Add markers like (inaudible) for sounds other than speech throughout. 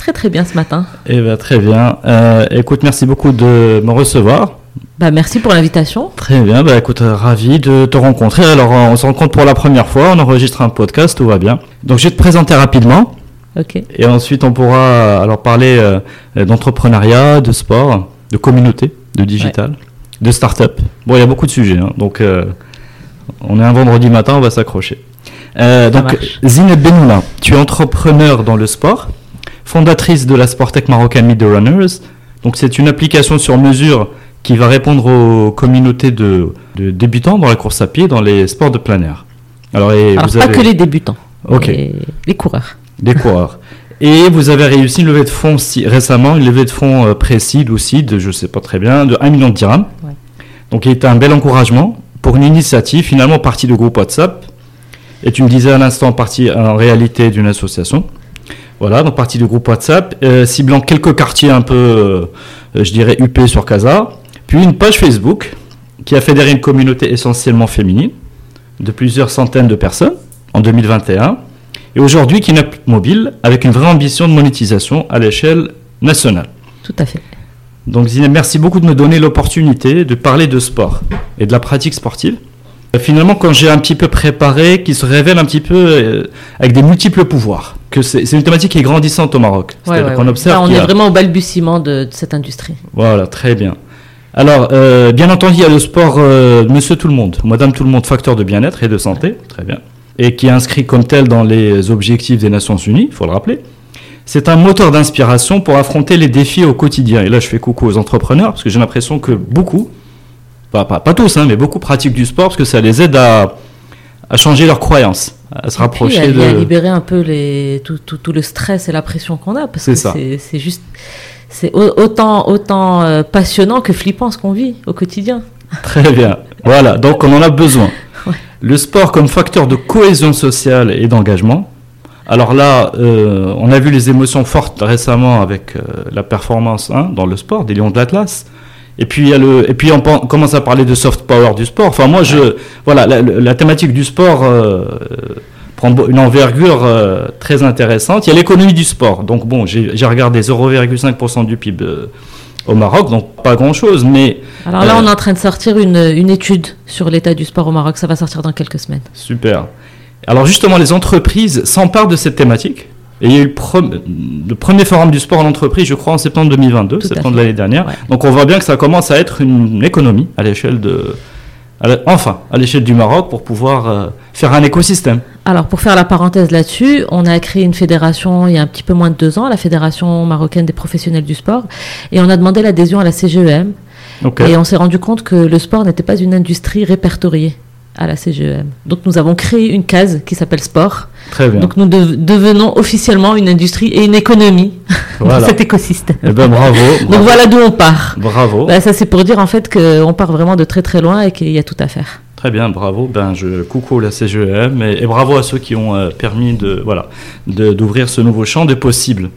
très très bien ce matin. Eh bien très bien. Euh, écoute, merci beaucoup de me recevoir. Bah, merci pour l'invitation. Très bien, bah écoute, euh, ravi de te rencontrer. Alors on se rencontre pour la première fois, on enregistre un podcast, tout va bien. Donc je vais te présenter rapidement. Ok. Et ensuite on pourra euh, alors parler euh, d'entrepreneuriat, de sport, de communauté, de digital, de start-up. Bon, il y a beaucoup de sujets, hein. donc euh, on est un vendredi matin, on va s'accrocher. Euh, donc. Zineb Benoula, tu es entrepreneur dans le sport, fondatrice de la Sportec Marocaine Mid Runners. Donc c'est une application sur mesure qui va répondre aux communautés de, de débutants dans la course à pied, dans les sports de plein air. Alors, et Alors vous pas avez que les débutants, Ok. les coureurs. des coureurs. Et vous avez réussi une levée de fonds si- récemment, une levée de fonds euh, précise ou de je sais pas très bien, de 1 million de dirhams. Ouais. Donc il était un bel encouragement pour une initiative finalement partie de groupe WhatsApp. Et tu me disais à l'instant partie en réalité d'une association. Voilà, donc partie du groupe WhatsApp, euh, ciblant quelques quartiers un peu, euh, je dirais, UP sur Casa. Puis une page Facebook qui a fédéré une communauté essentiellement féminine de plusieurs centaines de personnes en 2021. Et aujourd'hui qui app mobile avec une vraie ambition de monétisation à l'échelle nationale. Tout à fait. Donc Zineb, merci beaucoup de me donner l'opportunité de parler de sport et de la pratique sportive. Euh, Finalement, quand j'ai un petit peu préparé, qui se révèle un petit peu euh, avec des multiples pouvoirs, que c'est une thématique qui est grandissante au Maroc. Ouais, ouais, ouais. observe Là, on est a- vraiment au balbutiement de, de cette industrie. Voilà, très bien. Alors, euh, bien entendu, il y a le sport euh, Monsieur Tout le Monde, Madame Tout le Monde, facteur de bien-être et de santé, très bien, et qui est inscrit comme tel dans les objectifs des Nations Unies, il faut le rappeler. C'est un moteur d'inspiration pour affronter les défis au quotidien. Et là, je fais coucou aux entrepreneurs, parce que j'ai l'impression que beaucoup, pas, pas, pas tous, hein, mais beaucoup pratiquent du sport, parce que ça les aide à, à changer leurs croyances, à se Puis, rapprocher à, de... à libérer un peu les, tout, tout, tout le stress et la pression qu'on a. Parce C'est que ça. c'est juste. C'est au- autant, autant euh, passionnant que flippant ce qu'on vit au quotidien. Très bien. Voilà, donc on en a besoin. (laughs) Ouais. Le sport comme facteur de cohésion sociale et d'engagement. Alors là, euh, on a vu les émotions fortes récemment avec euh, la performance hein, dans le sport des Lions de l'Atlas. Et puis, il y a le, et puis on, commence à parler de soft power du sport. Enfin, moi, je, voilà, la, la thématique du sport euh, prend une envergure euh, très intéressante. Il y a l'économie du sport. Donc bon, j'ai regardé 0,5% du PIB euh, au Maroc, donc pas grand-chose, mais Alors là, Euh. on est en train de sortir une, une étude sur l'état du sport au Maroc. Ça va sortir dans quelques semaines. Super. Alors justement, les entreprises s'emparent de cette thématique. Et il y a eu le, pre- le premier forum du sport en entreprise, je crois, en septembre 2022, Tout à septembre de l'année dernière. Ouais. Donc on voit bien que ça commence à être une économie à l'échelle de... enfin, à l'échelle du Maroc pour pouvoir euh, faire un écosystème. Alors, pour faire la parenthèse là-dessus, on a créé une fédération il y a un petit peu moins de deux ans, la Fédération marocaine des professionnels du sport, et on a demandé l'adhésion à la CGEM, Ok. et on s'est rendu compte que le sport n'était pas une industrie répertoriée à la CGEM. Donc, nous avons créé une case qui s'appelle sport. Très bien. Donc, nous dev- devenons officiellement une industrie et une économie (laughs) Voilà. dans cet écosystème. Eh ben bravo. (laughs) Donc, voilà d'où on part. Bravo. Bah, ça, c'est pour dire en fait qu'on part vraiment de très très loin et qu'il y a tout à faire. Très bien, bravo. Ben, je coucou la CGEM et, et bravo à ceux qui ont euh, permis de voilà de- d'ouvrir ce nouveau champ de possibles.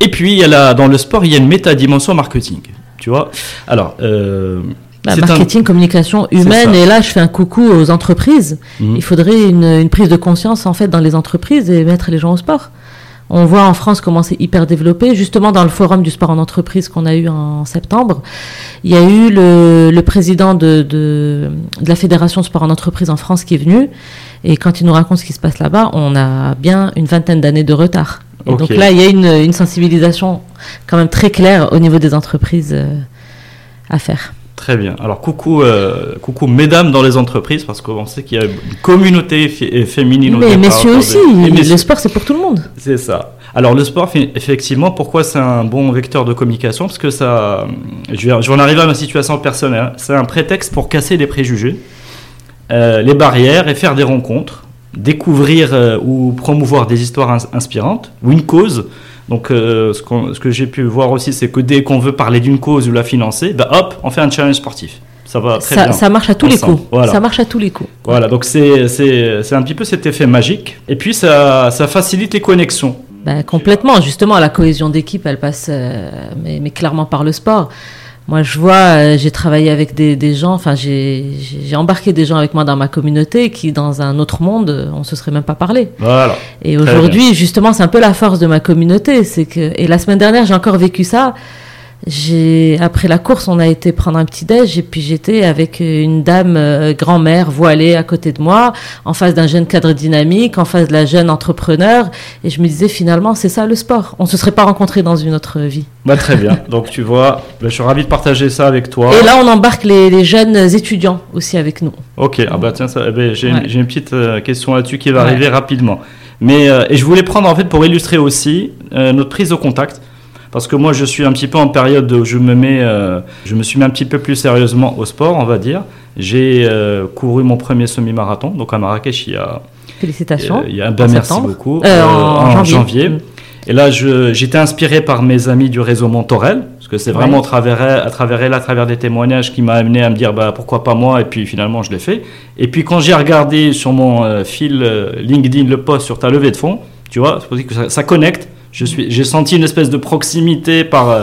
Et puis il y a la, dans le sport, il y a une métadimension marketing. Tu vois. Alors, euh, Bah, un- marketing, communication humaine, et là je fais un coucou aux entreprises. Mhm. Il faudrait une, une prise de conscience en fait dans les entreprises et mettre les gens au sport. On voit en France comment c'est hyper développé. Justement, dans le forum du sport en entreprise qu'on a eu en septembre, il y a eu le, le président de, de, de la Fédération sport en entreprise en France qui est venu. Et quand il nous raconte ce qui se passe là-bas, on a bien une vingtaine d'années de retard. Et Ok. donc là, il y a une, une sensibilisation quand même très claire au niveau des entreprises euh, à faire. Très bien. Alors coucou, euh, coucou mesdames dans les entreprises parce qu'on sait qu'il y a une communauté fé- féminine. Mais messieurs aussi, des- messieurs. le sport c'est pour tout le monde. C'est ça. Alors le sport, effectivement, pourquoi c'est un bon vecteur de communication? Parce que ça, je vais, je vais en arriver à ma situation personnelle. C'est un prétexte pour casser les préjugés, euh, les barrières et faire des rencontres, découvrir euh, ou promouvoir des histoires ins- inspirantes ou une cause. Donc euh, ce, que j'ai pu voir aussi, c'est que dès qu'on veut parler d'une cause ou la financer, bah, hop, on fait un challenge sportif. Ça va très Ça, bien. ça marche à tous les coups. Voilà. Ça marche à tous les coups. Voilà, donc c'est un petit peu cet effet magique. Et puis ça, ça facilite les connexions. Bah, complètement, justement, la cohésion d'équipe, elle passe, euh, mais, mais clairement par le sport. Moi, je vois, euh, j'ai travaillé avec des, des gens, enfin, j'ai embarqué des gens avec moi dans ma communauté qui, dans un autre monde, euh, on se serait même pas parlé. Voilà. Et aujourd'hui, justement, c'est un peu la force de ma communauté, c'est que, et la semaine dernière, j'ai encore vécu ça. J'ai après la course, on a été prendre un petit déj et puis j'étais avec une dame euh, grand-mère voilée à côté de moi, en face d'un jeune cadre dynamique, en face de la jeune entrepreneur, et je me disais finalement c'est ça le sport. On se serait pas rencontrés dans une autre vie. Bah, très bien. Donc tu vois, bah, je suis ravi de partager ça avec toi. Et là, on embarque les, les jeunes étudiants aussi avec nous. Ok, ah bah tiens, eh ben, j'ai Ouais. une, petite euh, question là-dessus qui va Ouais. arriver rapidement. Mais euh, et je voulais prendre en fait pour illustrer aussi euh, notre prise au contact. Parce que moi, je suis un petit peu en période où je me mets, euh, je me suis mis un petit peu plus sérieusement au sport, on va dire. J'ai euh, couru mon premier semi-marathon, donc à Marrakech, il y a, Félicitations. Euh, il y a, ben, En merci beaucoup. Euh, en janvier. Mm. Et là, j'étais inspiré par mes amis du réseau Montorel, parce que c'est vraiment Ouais. à travers, elle- à travers elle, à travers des témoignages, qui m'a amené à me dire bah, pourquoi pas moi, et puis finalement, je l'ai fait. Et puis quand j'ai regardé sur mon euh, fil euh, LinkedIn le post sur ta levée de fonds, tu vois, c'est pour dire que ça, ça connecte. Je suis- J'ai senti une espèce de proximité par, euh,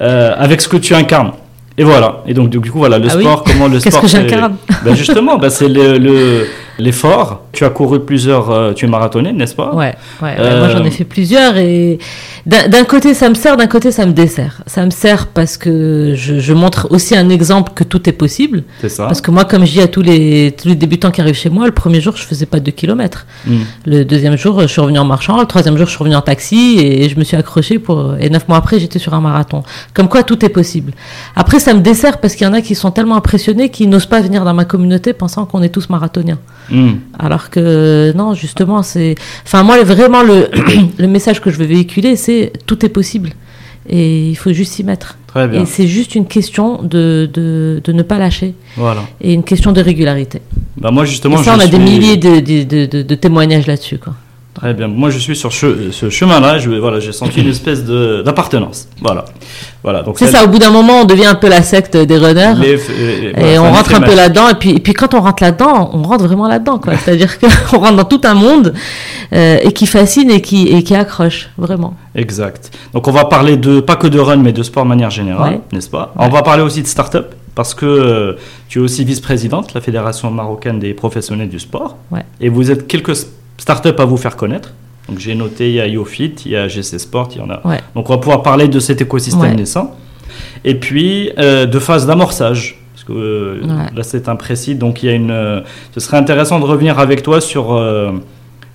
euh, avec ce que tu incarnes. Et voilà. Et donc, du coup, voilà, le Ah oui sport, comment le (laughs) Qu'est-ce sport. que c'est- j'incarne ben justement, ben c'est le- le- l'effort. tu as couru plusieurs, euh, tu es marathonné, n'est-ce pas? Ouais, ouais, ouais, Euh, moi j'en ai fait plusieurs et d'un côté ça me sert, d'un côté ça me dessert. Ça me sert parce que je, je montre aussi un exemple que tout est possible. C'est ça. Parce que moi, comme je dis à tous les, tous les débutants qui arrivent chez moi, le premier jour je faisais pas de kilomètres. Mm. Le deuxième jour je suis revenu en marchant, le troisième jour je suis revenu en taxi et je me suis accroché pour et neuf mois après j'étais sur un marathon. Comme quoi tout est possible. Après ça me dessert parce qu'il y en a qui sont tellement impressionnés qu'ils n'osent pas venir dans ma communauté pensant qu'on est tous marathoniens. Mm. Alors que non, justement, c'est. Enfin, moi, vraiment, le, (clears throat) le message que je veux véhiculer, c'est tout est possible. Et il faut juste s'y mettre. Très bien. Et c'est juste une question de, de, de ne pas lâcher. Voilà. Et une question de régularité. Bah moi justement, et ça, je on a des milliers de, de, de, de- de témoignages là-dessus. Quoi. Très bien. Moi, je suis sur che- ce chemin-là. Je, voilà, j'ai senti une (clears throat) espèce de d'appartenance. Voilà. Voilà. Donc C'est ça, au bout d'un moment, on devient un peu la secte des runners. les- les- Et on rentre un peu là-dedans, et puis, et puis quand on rentre là-dedans, on rentre vraiment là-dedans, quoi. (laughs) C'est-à-dire qu'on (laughs) rentre dans tout un monde euh, et qui fascine et qui, et qui accroche, vraiment. Exact. Donc on va parler de pas que de run, mais de sport de manière générale, Ouais. n'est-ce pas? Ouais. On va parler aussi de start-up parce que euh, tu es aussi vice-présidente de la Fédération marocaine des professionnels du sport. Ouais. Et vous êtes quelques start-up à vous faire connaître. Donc j'ai noté, il y a YoFit, il y a GC Sport, il y en a. Ouais. Donc on va pouvoir parler de cet écosystème Ouais. naissant. Et puis euh, de phase d'amorçage. Parce que euh, Ouais. là c'est imprécis. Donc il y a une. euh, ce serait intéressant de revenir avec toi sur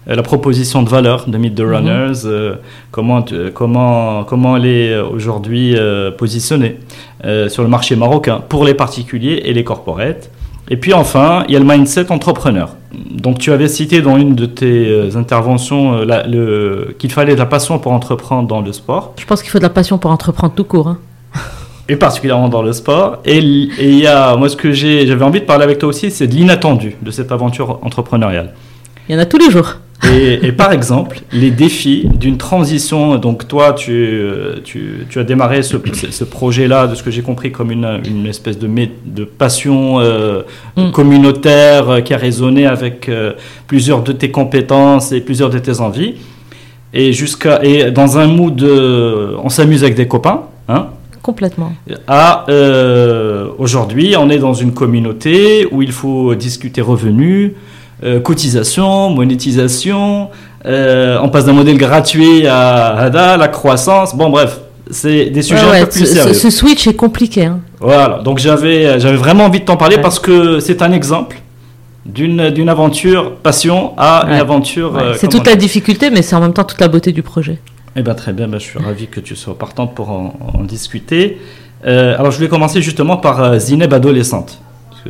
la proposition de valeur de Meet the Mhm. Runners. euh, comment, tu- comment, comment elle est aujourd'hui euh, positionnée euh, sur le marché marocain pour les particuliers et les corporates. Et puis enfin, il y a le mindset entrepreneur. Donc tu avais cité dans une de tes euh, interventions euh, qu'il fallait de la passion pour entreprendre dans le sport, Je pense qu'il faut de la passion pour entreprendre tout court. hein. et particulièrement dans le sport. Et il y a, moi ce que j'ai- j'avais envie de parler avec toi aussi, c'est de l'inattendu de cette aventure entrepreneuriale. Il y en a tous les jours. Et, et par exemple, les défis d'une transition. Donc, toi, tu, tu, tu as démarré ce, projet-là, de ce que j'ai compris, comme une, une espèce de, de passion euh, Mm. communautaire euh, qui a résonné avec euh, plusieurs de tes compétences et plusieurs de tes envies. Et, jusqu'à, et dans un mood, euh, on s'amuse avec des copains. Hein, Complètement. à euh, aujourd'hui, on est dans une communauté où il faut discuter revenus, euh, cotisation, monétisation. euh, on passe d'un modèle gratuit à Hada, la croissance. Bon, bref, c'est des sujets Ouais, un ouais, peu plus ce, sérieux. ce switch est compliqué. hein. Voilà, donc j'avais j'avais vraiment envie de t'en parler Ouais. parce que c'est un exemple d'une d'une aventure passion à une aventure. Euh, c'est toute la difficulté, mais c'est en même temps toute la beauté du projet. Eh bien, très bien, ben, je suis ravi que tu sois partante pour en, en discuter. alors, je voulais commencer justement par Zineb adolescente.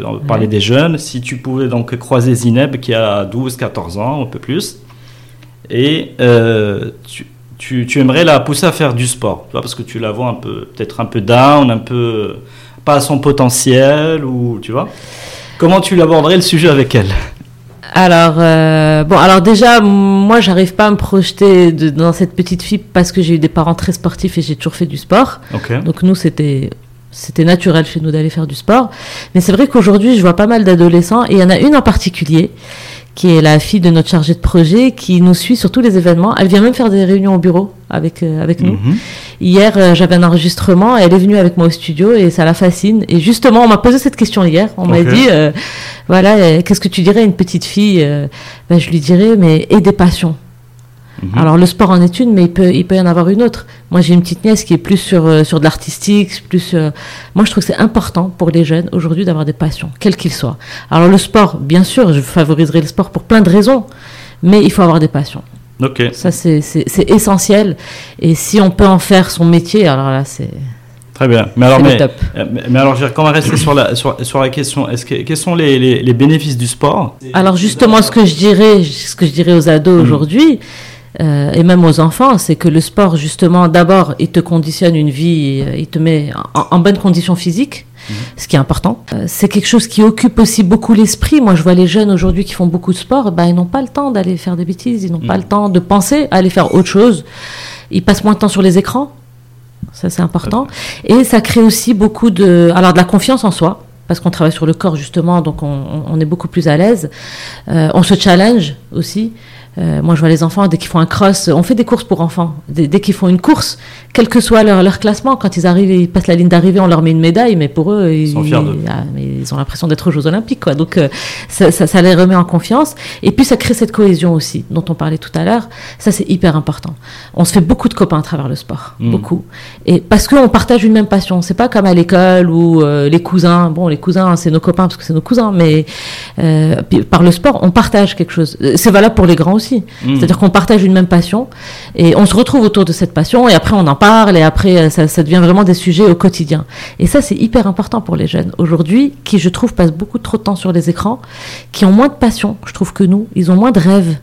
On parlait des jeunes. Si tu pouvais donc croiser Zineb qui a 12, 14 ans, un peu plus, et tu, tu, tu, aimerais la pousser à faire du sport, tu vois, parce que tu la vois un peu, peut-être un peu down, un peu pas à son potentiel, ou tu vois. Comment tu l'aborderais le sujet avec elle? Alors, euh, bon, alors déjà, moi, j'arrive pas à me projeter dans cette petite fille parce que j'ai eu des parents très sportifs et j'ai toujours fait du sport. Donc nous, c'était c'était naturel chez nous d'aller faire du sport. Mais c'est vrai qu'aujourd'hui, je vois pas mal d'adolescents et il y en a une en particulier qui est la fille de notre chargé de projet, qui nous suit sur tous les événements. Elle vient même faire des réunions au bureau avec, euh, avec nous. Mhm. Hier, euh, j'avais un enregistrement, elle est venue avec moi au studio et ça la fascine. Et justement, on m'a posé cette question hier. On m'a dit, euh, voilà, qu'est-ce que tu dirais à une petite fille ben, Je lui dirais, mais aie des passions. Mhm. Alors le sport en est une, mais il peut, il peut y en avoir une autre. Moi j'ai une petite nièce qui est plus sur, euh, sur de l'artistique, plus. Euh, moi je trouve que c'est important pour les jeunes aujourd'hui d'avoir des passions, quels qu'ils soient. Alors le sport, bien sûr, je favoriserai le sport pour plein de raisons, mais il faut avoir des passions. Ok. Ça c'est essentiel. Et si on peut en faire son métier, alors là c'est. Très bien. Mais alors, mais, euh, mais, alors, quand on va rester sur la, sur, sur la question, est-ce que, quels sont les, les, les bénéfices du sport? Alors, justement, ce que je dirais, ce que je dirais aux ados mmh. aujourd'hui, euh, et même aux enfants, c'est que le sport, justement, d'abord, il te conditionne une vie, il te met en, bonne condition physique, mhm. ce qui est important. Euh, c'est quelque chose qui occupe aussi beaucoup l'esprit. Moi, je vois les jeunes aujourd'hui qui font beaucoup de sport, bah, ils n'ont pas le temps d'aller faire des bêtises, ils n'ont pas mhm. le temps de penser à aller faire autre chose. Ils passent moins de temps sur les écrans. Ça, c'est important. Et ça crée aussi beaucoup de, alors, de la confiance en soi parce qu'on travaille sur le corps justement, donc on, est beaucoup plus à l'aise. Euh, on se challenge aussi. Euh, moi, je vois les enfants, dès qu'ils font un cross, on fait des courses pour enfants. Dès, qu'ils font une course, quel que soit leur, leur, classement, quand ils arrivent, ils passent la ligne d'arrivée, on leur met une médaille, mais pour eux, ils, sont ah, mais ils ont l'impression d'être aux Jeux Olympiques. Quoi. Donc, euh, ça, ça, ça, les remet en confiance. Et puis, ça crée cette cohésion aussi, dont on parlait tout à l'heure. Ça, c'est hyper important. On se fait beaucoup de copains à travers le sport. Hmm. Beaucoup. Et parce qu'on partage une même passion. C'est pas comme à l'école où euh, les cousins, bon, les cousins, c'est nos copains parce que c'est nos cousins, mais par le sport, on partage quelque chose. C'est valable pour les grands aussi. Hmm. C'est-à-dire qu'on partage une même passion et on se retrouve autour de cette passion et après on en parle et après euh, ça, devient vraiment des sujets au quotidien. Et ça, c'est hyper important pour les jeunes aujourd'hui qui, je trouve, passent beaucoup trop de temps sur les écrans, qui ont moins de passion, je trouve, que nous. Ils ont moins de rêves.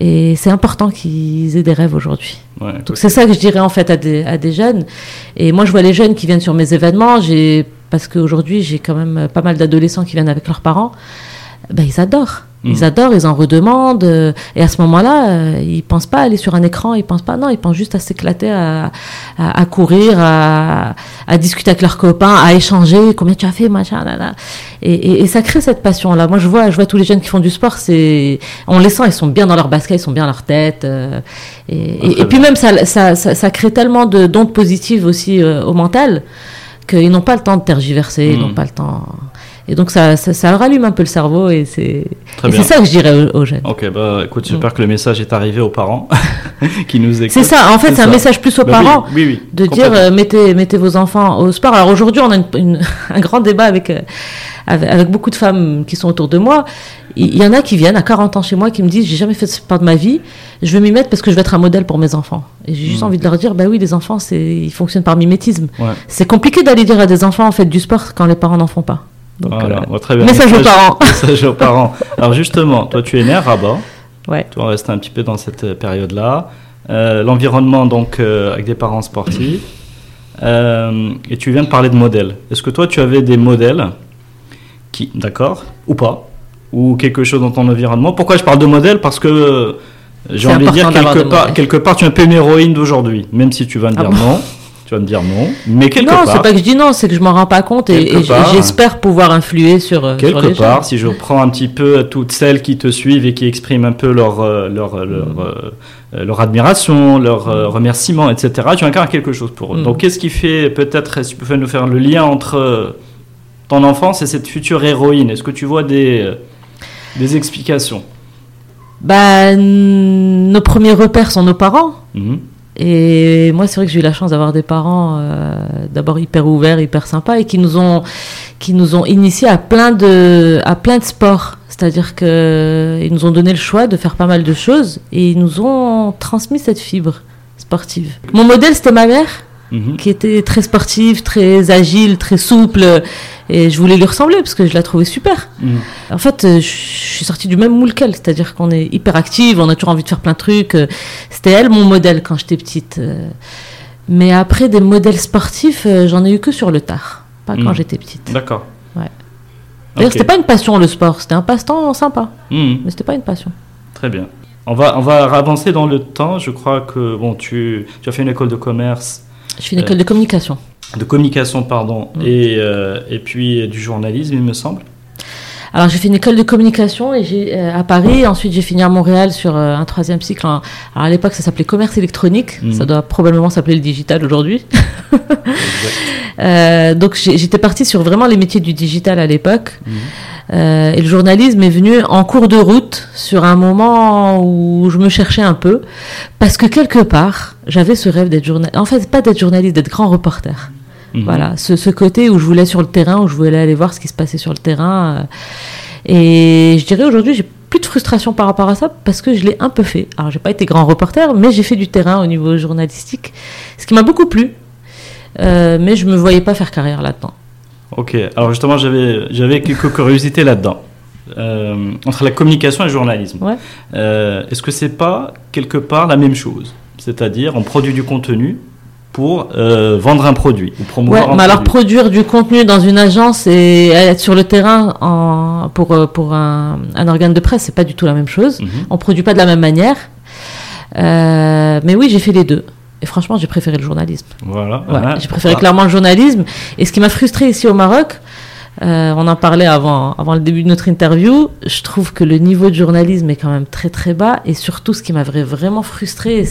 Et c'est important qu'ils aient des rêves aujourd'hui. Donc c'est ça que je dirais en fait à des, à des jeunes. Et moi, je vois les jeunes qui viennent sur mes événements, parce qu'aujourd'hui, j'ai quand même pas mal d'adolescents qui viennent avec leurs parents. Ben, ils adorent. Ils mm. adorent, ils en redemandent. Euh, et à ce moment-là, euh, ils pensent pas à aller sur un écran, ils pensent pas, non, ils pensent juste à s'éclater, à, à, courir, à, à, discuter avec leurs copains, à échanger, combien tu as fait, machin, là, là. Et, et, ça crée cette passion-là. Moi, je vois, je vois tous les jeunes qui font du sport, c'est, on les sent, ils sont bien dans leur basket, ils sont bien dans leur tête. Euh, et, et, puis même, ça, ça, ça, ça, crée tellement de d'ondes positives aussi au mental qu'ils n'ont pas le temps de tergiverser, ils n'ont mm. pas le temps. Et donc ça, ça, rallume un peu le cerveau et c'est ça que je dirais aux, jeunes. Ok, bah écoute, j'espère mm. que le message est arrivé aux parents (laughs) qui nous écoutent. C'est ça, en fait, c'est un message plus aux bah parents oui, oui, de dire euh, mettez, mettez vos enfants au sport. Alors aujourd'hui, on a une, (laughs) un grand débat avec, euh, avec, avec, beaucoup de femmes qui sont autour de moi. Il y en a qui viennent à 40 ans chez moi qui me disent j'ai jamais fait de sport de ma vie, je veux m'y mettre parce que je veux être un modèle pour mes enfants. Et j'ai juste mm. envie de leur dire bah oui, les enfants, ils fonctionnent par mimétisme. C'est compliqué d'aller dire à des enfants en fait du sport quand les parents n'en font pas. Euh, très bien. Message, aux parents. (laughs) Message aux parents. Alors justement, toi tu es né à Rabat. Ouais. Tu vas rester un petit peu dans cette période-là. Euh, l'environnement donc euh, avec des parents sportifs. et tu viens de parler de modèles. Est-ce que toi tu avais des modèles qui, d'accord, ou pas, ou quelque chose dans ton environnement? Pourquoi je parle de modèles? Parce que j'ai envie de dire quelque part, quelque part tu es un peu une héroïne d'aujourd'hui, même si tu vas me ah dire non (laughs) vas me dire non. Mais quelque non, part. Non, c'est pas que je dis non, c'est que je m'en rends pas compte et, j'espère pouvoir influer sur. Euh, quelque part, si je prends un petit peu toutes celles qui te suivent et qui expriment un peu leur, euh, leur, euh, leur, leur admiration, leur remerciement, etc., tu incarnes quelque chose pour eux. Mm. Donc, qu'est-ce qui fait, peut-être, si tu peux nous faire le lien entre ton enfance et cette future héroïne? Est-ce que tu vois des, des explications? Bah, nos premiers repères sont nos parents. Mm-hmm. Et moi, c'est vrai que j'ai eu la chance d'avoir des parents euh, d'abord hyper ouverts, hyper sympas et qui nous ont qui nous ont initiés à plein de à plein de sports. C'est-à-dire que ils nous ont donné le choix de faire pas mal de choses et ils nous ont transmis cette fibre sportive. Mon modèle, c'était ma mère. Mhm. qui était très sportive, très agile, très souple. Et je voulais lui ressembler parce que je la trouvais super. Mhm. En fait, je suis sortie du même moule qu'elle, c'est-à-dire qu'on est hyper active, on a toujours envie de faire plein de trucs. C'était elle mon modèle quand j'étais petite. Mais après, des modèles sportifs, j'en ai eu que sur le tard, pas quand j'étais petite. D'accord. Ouais. D'ailleurs, c'était pas une passion le sport, c'était un passe-temps sympa. Mais c'était pas une passion. Très bien. On va, on va avancer dans le temps. Je crois que bon, tu, tu as fait une école de commerce. Je fais une école de communication. De communication, pardon. Mm. Et, euh, et puis du journalisme, il me semble. Alors j'ai fait une école de communication et j'ai euh, à Paris. Ensuite j'ai fini à Montréal sur euh, un troisième cycle. alors à l'époque ça s'appelait commerce électronique. Mm. Ça doit probablement s'appeler le digital aujourd'hui. (laughs) donc j'étais partie sur vraiment les métiers du digital à l'époque. Mm. Euh, et le journalisme est venu en cours de route sur un moment où je me cherchais un peu, parce que quelque part, j'avais ce rêve d'être journaliste. En fait, pas d'être journaliste, d'être grand reporter. Mhm. Voilà, ce, ce, côté où je voulais sur le terrain, où je voulais aller voir ce qui se passait sur le terrain. Euh. et je dirais aujourd'hui, j'ai plus de frustration par rapport à ça parce que je l'ai un peu fait. Alors, j'ai pas été grand reporter, mais j'ai fait du terrain au niveau journalistique, ce qui m'a beaucoup plu. Euh, mais je me voyais pas faire carrière là-dedans. Ok, alors justement, j'avais, j'avais quelques curiosités là-dedans. Euh, entre la communication et le journalisme. Euh, est-ce que c'est pas quelque part la même chose? C'est-à-dire, on produit du contenu pour euh, vendre un produit ou promouvoir ouais, mais alors produire du contenu dans une agence et être sur le terrain en, pour, pour un, un, organe de presse, c'est pas du tout la même chose. On mhm. ne On produit pas de la même manière. mais oui, j'ai fait les deux. Et franchement, j'ai préféré le journalisme. Voilà. Ouais, j'ai préféré clairement le journalisme. Et ce qui m'a frustré ici au Maroc, euh, on en parlait avant, avant le début de notre interview. Je trouve que le niveau de journalisme est quand même très très bas. Et surtout, ce qui m'avait vraiment frustré,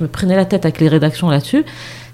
je me prenais la tête avec les rédactions là-dessus,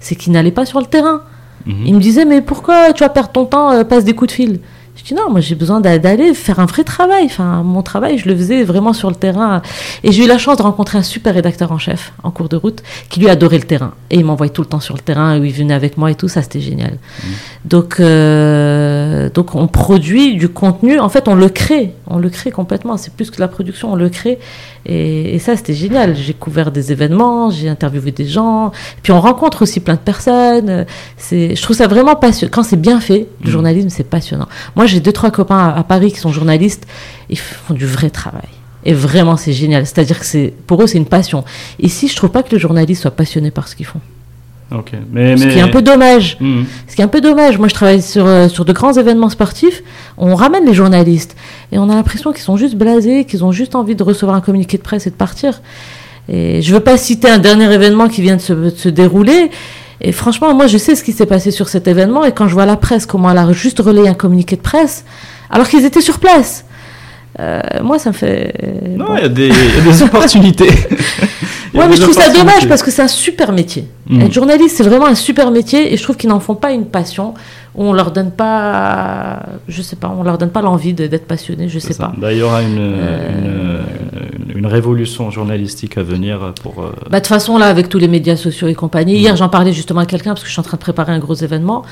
c'est qu'ils n'allaient pas sur le terrain. Mhm. Ils me disaient, mais pourquoi tu vas perdre ton temps, euh, passe des coups de fil? Je dis non, moi j'ai besoin d'aller faire un vrai travail. Enfin, mon travail, je le faisais vraiment sur le terrain. Et j'ai eu la chance de rencontrer un super rédacteur en chef en cours de route qui lui adorait le terrain. Et il m'envoyait tout le temps sur le terrain où il venait avec moi et tout. Ça, c'était génial. Mmh. Donc, euh, donc, on produit du contenu. En fait, on le crée. On le crée complètement. C'est plus que la production, on le crée. Et, ça, c'était génial. J'ai couvert des événements, j'ai interviewé des gens. Puis on rencontre aussi plein de personnes. C'est, je trouve ça vraiment passionnant. Quand c'est bien fait, le mmh. journalisme, c'est passionnant. Moi, j'ai deux, trois copains à, Paris qui sont journalistes. Ils font du vrai travail. Et vraiment, c'est génial. C'est-à-dire que c'est, pour eux, c'est une passion. Ici, je trouve pas que les journalistes soient passionnés par ce qu'ils font. Mais, ce qui est un peu dommage. Mmh. Ce qui est un peu dommage. Moi, je travaille sur, euh, sur de grands événements sportifs. On ramène les journalistes. Et on a l'impression qu'ils sont juste blasés, qu'ils ont juste envie de recevoir un communiqué de presse et de partir. Et je veux pas citer un dernier événement qui vient de se, de se dérouler. Et franchement, moi, je sais ce qui s'est passé sur cet événement. Et quand je vois la presse, comment elle a juste relayé un communiqué de presse, alors qu'ils étaient sur place. Euh, moi, ça me fait. Non, il y, a des (laughs) opportunités. ouais, (laughs) mais je trouve ça dommage parce que c'est un super métier. Hmm. Être journaliste, c'est vraiment un super métier et je trouve qu'ils n'en font pas une passion on leur donne pas, je sais pas, on leur donne pas l'envie d'être passionné, je sais pas. Bah, il y aura une, euh, une, révolution journalistique à venir pour. Euh, bah, de toute façon là, avec tous les médias sociaux et compagnie. Hier, j'en parlais justement à quelqu'un parce que je suis en train de préparer un gros événement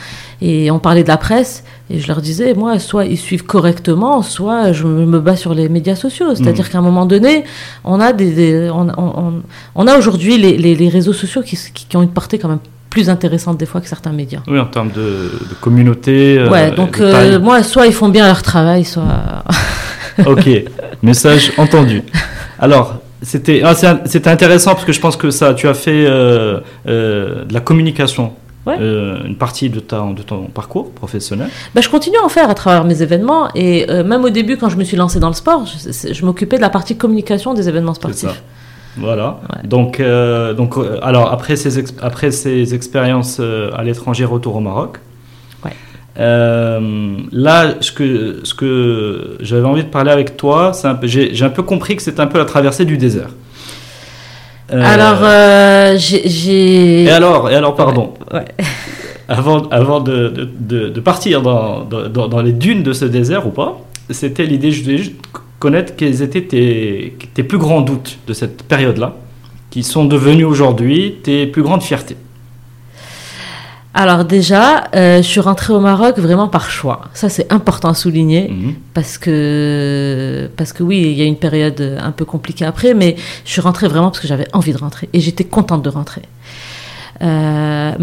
et on parlait de la presse et je leur disais, moi, soit ils suivent correctement, soit je me bats sur les médias sociaux. C'est-à-dire mm. qu'à un moment donné, on a des, on, a aujourd'hui les, les, réseaux sociaux qui, qui ont une portée quand même plus intéressante des fois que certains médias. Oui, en termes de, communauté. Euh, ouais, donc euh, moi, soit ils font bien leur travail, soit. (laughs) ok, message entendu. Alors, c'était ah, c'était intéressant parce que je pense que ça, tu as fait euh, de la communication. une partie de, ta, de ton parcours professionnel bah, Je continue à en faire à travers mes événements et même au début quand je me suis lancé dans le sport, je, je m'occupais de la partie communication des événements sportifs. Voilà. Donc, euh, donc euh, alors après ces, après ces expériences euh, à l'étranger, retour au Maroc. là, ce que, ce que j'avais envie de parler avec toi, j'ai un peu compris que c'est un peu la traversée du désert. alors, j'ai. Et alors, et alors, pardon. (laughs) Avant, avant de, de, de partir dans, dans, dans, les dunes de ce désert ou pas, c'était l'idée, je connaître quels étaient tes, tes plus grands doutes de cette période-là, qui sont devenus aujourd'hui tes plus grandes fiertés. Alors déjà, euh, je suis rentrée au Maroc vraiment par choix. Ça, c'est important à souligner mhm. parce que parce que oui, il y a une période un peu compliquée après, mais je suis rentrée vraiment parce que j'avais envie de rentrer et j'étais contente de rentrer.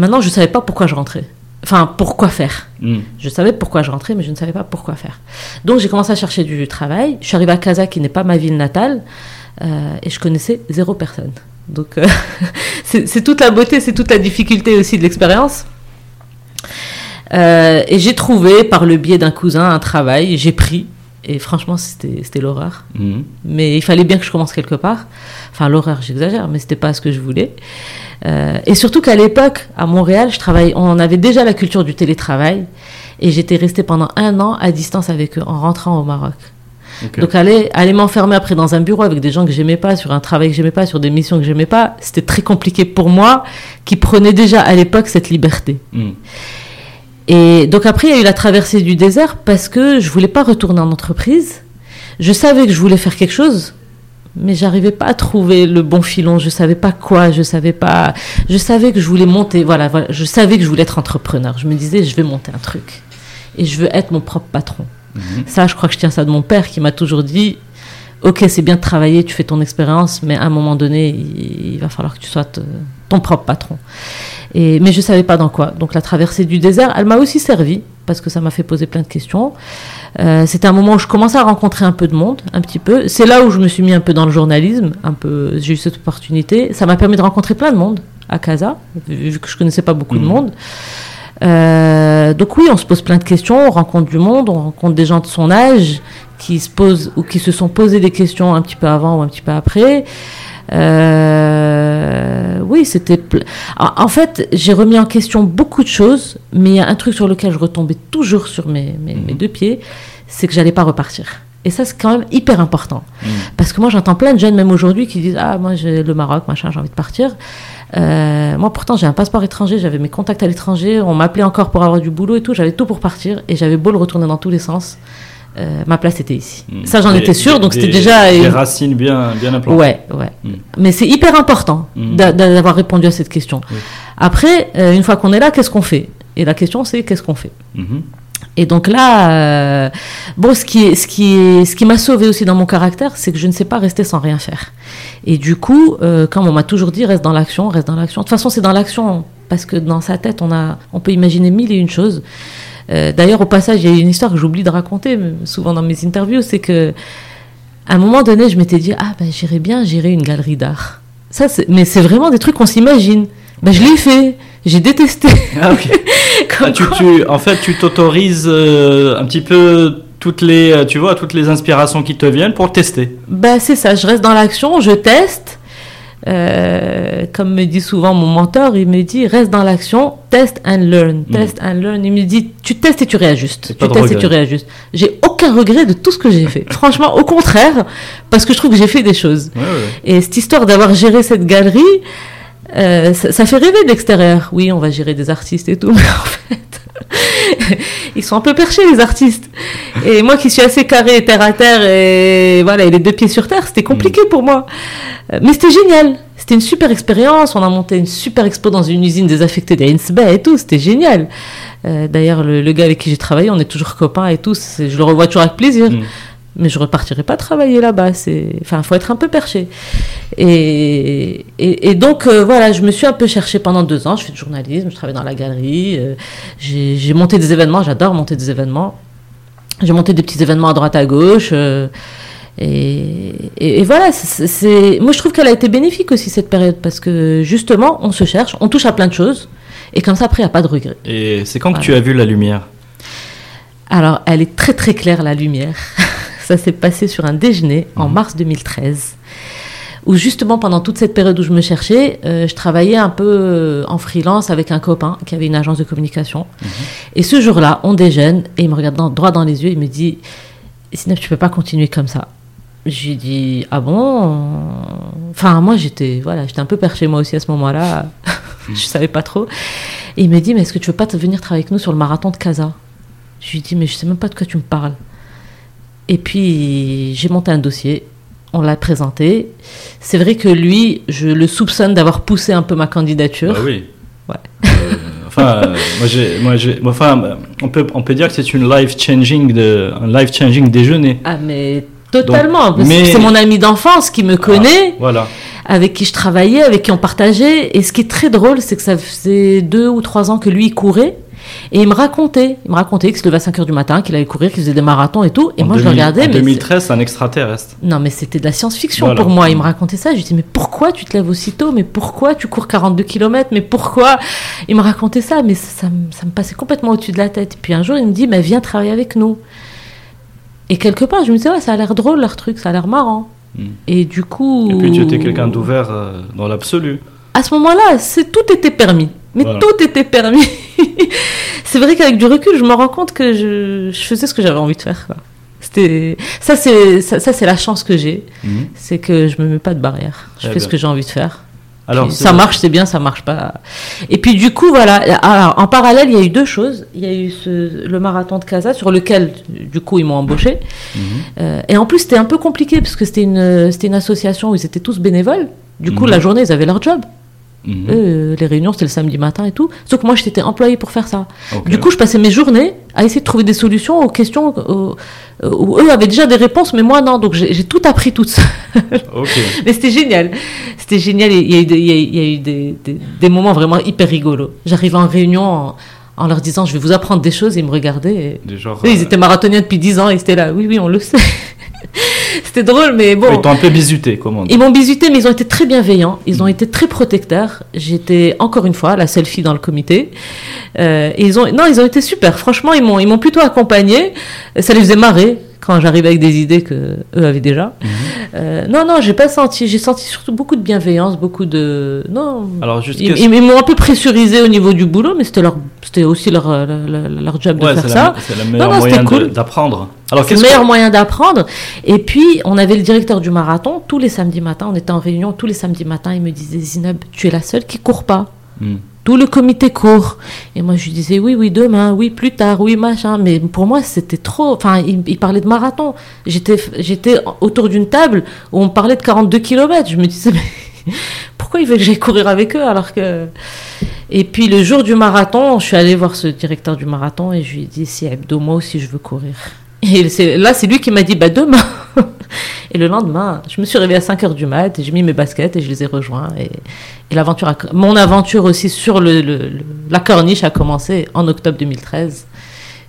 maintenant, je ne savais pas pourquoi je rentrais. Enfin, pourquoi faire Mm. Je savais pourquoi je rentrais, mais je ne savais pas pourquoi faire. Donc, j'ai commencé à chercher du travail. Je suis arrivée à Casa, qui n'est pas ma ville natale, euh, et je connaissais zéro personne. Donc, euh, (laughs) c'est c'est toute la beauté, c'est toute la difficulté aussi de l'expérience. Euh, et j'ai trouvé, par le biais d'un cousin, un travail. J'ai pris. Et franchement, c'était l'horreur. Mm. Mais il fallait bien que je commence quelque part. Enfin, l'horreur, j'exagère, mais c'était pas ce que je voulais. Euh, et surtout qu'à l'époque, à Montréal, je travaillais, on avait déjà la culture du télétravail. Et j'étais restée pendant un an à distance avec eux en rentrant au Maroc. Donc aller, aller m'enfermer après dans un bureau avec des gens que j'aimais pas, sur un travail que j'aimais pas, sur des missions que j'aimais pas, c'était très compliqué pour moi, qui prenait déjà à l'époque cette liberté. Mm. Et donc après, il y a eu la traversée du désert parce que je voulais pas retourner en entreprise. Je savais que je voulais faire quelque chose, mais j'arrivais pas à trouver le bon filon. Je savais pas quoi. Je savais pas. Je savais que je voulais monter. Voilà, voilà. Je savais que je voulais être entrepreneur. Je me disais, je vais monter un truc et je veux être mon propre patron. Mhm. Ça, je crois que je tiens ça de mon père qui m'a toujours dit. Ok, c'est bien de travailler, tu fais ton expérience, mais à un moment donné, il, il va falloir que tu sois te- ton propre patron. Et, mais je savais pas dans quoi. Donc la traversée du désert, elle m'a aussi servi parce que ça m'a fait poser plein de questions. Euh, C'était un moment où je commençais à rencontrer un peu de monde, un petit peu. C'est là où je me suis mis un peu dans le journalisme, un peu. J'ai eu cette opportunité. Ça m'a permis de rencontrer plein de monde à Casa, vu que je connaissais pas beaucoup de Mhm. monde. Euh, donc oui, on se pose plein de questions, on rencontre du monde, on rencontre des gens de son âge qui se posent ou qui se sont posés des questions un petit peu avant ou un petit peu après. Euh, oui, c'était. En fait, j'ai remis en question beaucoup de choses, mais il y a un truc sur lequel je retombais toujours sur mes, mes, mes Mhm. deux pieds, c'est que j'allais pas repartir. Et ça, c'est quand même hyper important. Mm. Parce que moi, j'entends plein de jeunes, même aujourd'hui, qui disent Ah, moi, j'ai le Maroc, machin, j'ai envie de partir. Euh, moi, pourtant, j'ai un passeport étranger, j'avais mes contacts à l'étranger, on m'appelait encore pour avoir du boulot et tout, j'avais tout pour partir, et j'avais beau le retourner dans tous les sens. euh, ma place était ici. Mm. Ça, j'en étais sûre, donc c'était déjà. Des racines bien, bien implantées. Ouais, ouais. Mm. Mais c'est hyper important Mm. d'a- d'avoir répondu à cette question. Oui. Après, euh, une fois qu'on est là, qu'est-ce qu'on fait? Et la question, c'est qu'est-ce qu'on fait? Mhm. Et donc là, euh, bon, ce qui est, ce qui est, ce qui m'a sauvé aussi dans mon caractère, c'est que je ne sais pas rester sans rien faire. Et du coup, euh, comme on m'a toujours dit, reste dans l'action, reste dans l'action. De toute façon, c'est dans l'action parce que dans sa tête, on a, on peut imaginer mille et une choses. Euh, D'ailleurs, au passage, il y a une histoire que j'oublie de raconter, souvent dans mes interviews, c'est que à un moment donné, je m'étais dit, ah ben j'irais bien gérer une galerie d'art. Ça, mais c'est vraiment des trucs qu'on s'imagine. Ben je l'ai fait, j'ai détesté. Ah, ok. (laughs) Comme Ah, tu, quoi- tu- en fait, tu t'autorises euh, un petit peu toutes les, euh, tu vois, toutes les inspirations qui te viennent pour tester. Ben, c'est ça, je reste dans l'action, je teste. Euh, comme me dit souvent mon mentor, il me dit reste dans l'action, test and learn, Mm. test and learn. Il me dit tu testes et tu réajustes, tu testes et tu réajustes. J'ai aucun regret de tout ce que j'ai fait. (laughs) Franchement, au contraire, parce que je trouve que j'ai fait des choses. Ouais, ouais. Et cette histoire d'avoir géré cette galerie, euh, ça, ça fait rêver de l'extérieur. Oui, on va gérer des artistes et tout, (laughs) mais en fait, (laughs) ils sont un peu perchés les artistes. Et moi qui suis assez carré, terre à terre, et voilà, et les deux pieds sur terre, c'était compliqué pour moi. Euh, Mais c'était génial. C'était une super expérience. On a monté une super expo dans une usine désaffectée d'Ainsbay et tout. C'était génial. Euh, D'ailleurs, le, le gars avec qui j'ai travaillé, on est toujours copains et tout. Je le revois toujours avec plaisir. Mm. Mais je repartirai pas travailler là-bas. C'est, enfin, faut être un peu perché. Et, et, et donc euh, voilà, je me suis un peu cherchée pendant deux ans. Je fais du journalisme, je travaille dans la galerie. euh, j'ai, monté des événements. J'adore monter des événements. J'ai monté des petits événements à droite à gauche. euh, et, et, et voilà, c'est, moi je trouve qu'elle a été bénéfique aussi cette période parce que justement, on se cherche, on touche à plein de choses. Et comme ça, après, il n'y a pas de regret. Et c'est quand que tu as vu la lumière? Alors, elle est très très claire, la lumière. (laughs) Ça s'est passé sur un déjeuner en Mhm. mars 2013, où justement pendant toute cette période où je me cherchais, euh, je travaillais un peu euh, en freelance avec un copain qui avait une agence de communication. Et ce jour-là, on déjeune et il me regarde dans- droit dans les yeux, il me dit Sineb, tu peux pas continuer comme ça. Je lui dis ah bon? Enfin moi j'étais voilà j'étais un peu perché moi aussi à ce moment-là, (laughs) je savais pas trop. Et il me dit mais est-ce que tu veux pas venir travailler avec nous sur le marathon de Casa? Je lui dis mais je sais même pas de quoi tu me parles. Et puis j'ai monté un dossier, on l'a présenté. C'est vrai que lui, je le soupçonne d'avoir poussé un peu ma candidature. Bah oui. (laughs) Ouais. Euh, enfin, euh, moi, j'ai, moi, j'ai, enfin, on peut, on peut dire que c'est une life changing de, un life changing déjeuner. Ah mais Totalement. Donc, mais- C'est mon ami d'enfance qui me connaît, Voilà. avec qui je travaillais, avec qui on partageait. Et ce qui est très drôle, c'est que ça faisait deux ou trois ans que lui il courait. Et il me racontait, il me racontait qu'il se levait à 5 heures du matin, qu'il allait courir, qu'il faisait des marathons et tout. Et En moi, je 2000 le regardais. En mais 2013, c'est un extraterrestre. Non, mais c'était de la science-fiction Voilà. pour moi. Il me racontait ça. Je lui disais, mais pourquoi tu te lèves aussitôt? Mais pourquoi tu cours 42 km Mais pourquoi? Il me racontait ça, mais ça, ça me- ça me passait complètement au-dessus de la tête. Puis un jour, il me dit, mais viens travailler avec nous. Et quelque part, je me disais, ouais, ça a l'air drôle leur truc, ça a l'air marrant. Mm. Et du coup. Et puis tu étais quelqu'un d'ouvert euh, dans l'absolu. À ce moment-là, c'est tout était permis. Mais Voilà. tout était permis. (laughs) c'est vrai qu'avec du recul, je me rends compte que je, je faisais ce que j'avais envie de faire. quoi. C'était ça, c'est ça, ça, c'est la chance que j'ai, Mhm. c'est que je me mets pas de barrière. Je Très fais ce bien. que j'ai envie de faire. Alors, Puis ça marche, c'est bien, ça marche pas. Et puis du coup, voilà. Alors, en parallèle, il y a eu deux choses. Il y a eu ce- le marathon de Casa sur lequel, du coup, ils m'ont embauché. Mhm. Euh, et en plus, c'était un peu compliqué parce que c'était une, c'était une association où ils étaient tous bénévoles. Du coup, Mhm. la journée, ils avaient leur job. Mhm. Euh, les réunions, c'était le samedi matin et tout. Sauf que moi, j'étais employée pour faire ça. Du coup, je passais mes journées à essayer de trouver des solutions aux questions aux- où eux avaient déjà des réponses, mais moi, non. Donc, j'ai tout appris toute seule. (laughs) Ok. Mais c'était génial. C'était génial. Il y a eu, des, il y a- il y a eu des, des- des moments vraiment hyper rigolos. J'arrivais en réunion en, en leur disant, je vais vous apprendre des choses, et ils me regardaient. et- Des genres, Eux, ils euh, étaient marathoniens depuis 10 ans, et c'était là. Oui, oui, on le sait. (laughs) c'était drôle, mais bon. Ils t'ont un peu bisuté, comment. Ils m'ont bisuté, mais ils ont été très bienveillants. Ils Mm. ont été très protecteurs. J'étais encore une fois la seule fille dans le comité. Euh, et ils ont, non, ils ont été super. Franchement, ils m'ont, ils m'ont plutôt accompagnée. Ça les faisait marrer quand j'arrivais avec des idées que eux avaient déjà. Mhm. Euh, non, non, j'ai pas senti. J'ai senti surtout beaucoup de bienveillance, beaucoup de. Non. Alors, juste Ils, qu'est-ce- ils- ils m'ont un peu pressurisé au niveau du boulot, mais c'était leur, c'était aussi leur, leur, leur- job de faire ça. c'est le meilleur non, moyen c'était de- cool. d'apprendre. Alors, C'est le meilleur que... moyen d'apprendre. Et puis, on avait le directeur du marathon tous les samedis matins. On était en réunion tous les samedis matins. Il me disait Zineb, tu es la seule qui court pas. Hmm. Tout le comité court. Et moi, je lui disais oui, oui, demain, oui, plus tard, oui, machin. Mais pour moi, c'était trop. Enfin, il, parlait de marathon. J'étais, autour d'une table où on parlait de 42 km. Je me disais, mais (laughs) pourquoi il veut que j'aille courir avec eux alors que. Et puis, le jour du marathon, je suis allée voir ce directeur du marathon et je lui ai dit si Abdo, moi aussi, je veux courir. Et là, c'est lui qui m'a dit bah demain. (laughs) Et le lendemain, je me suis réveillée à 5 heures du mat et j'ai mis mes baskets et je les ai rejoints. Et, et l'aventure, a- mon aventure aussi sur le, le- le- la corniche a commencé en octobre 2013.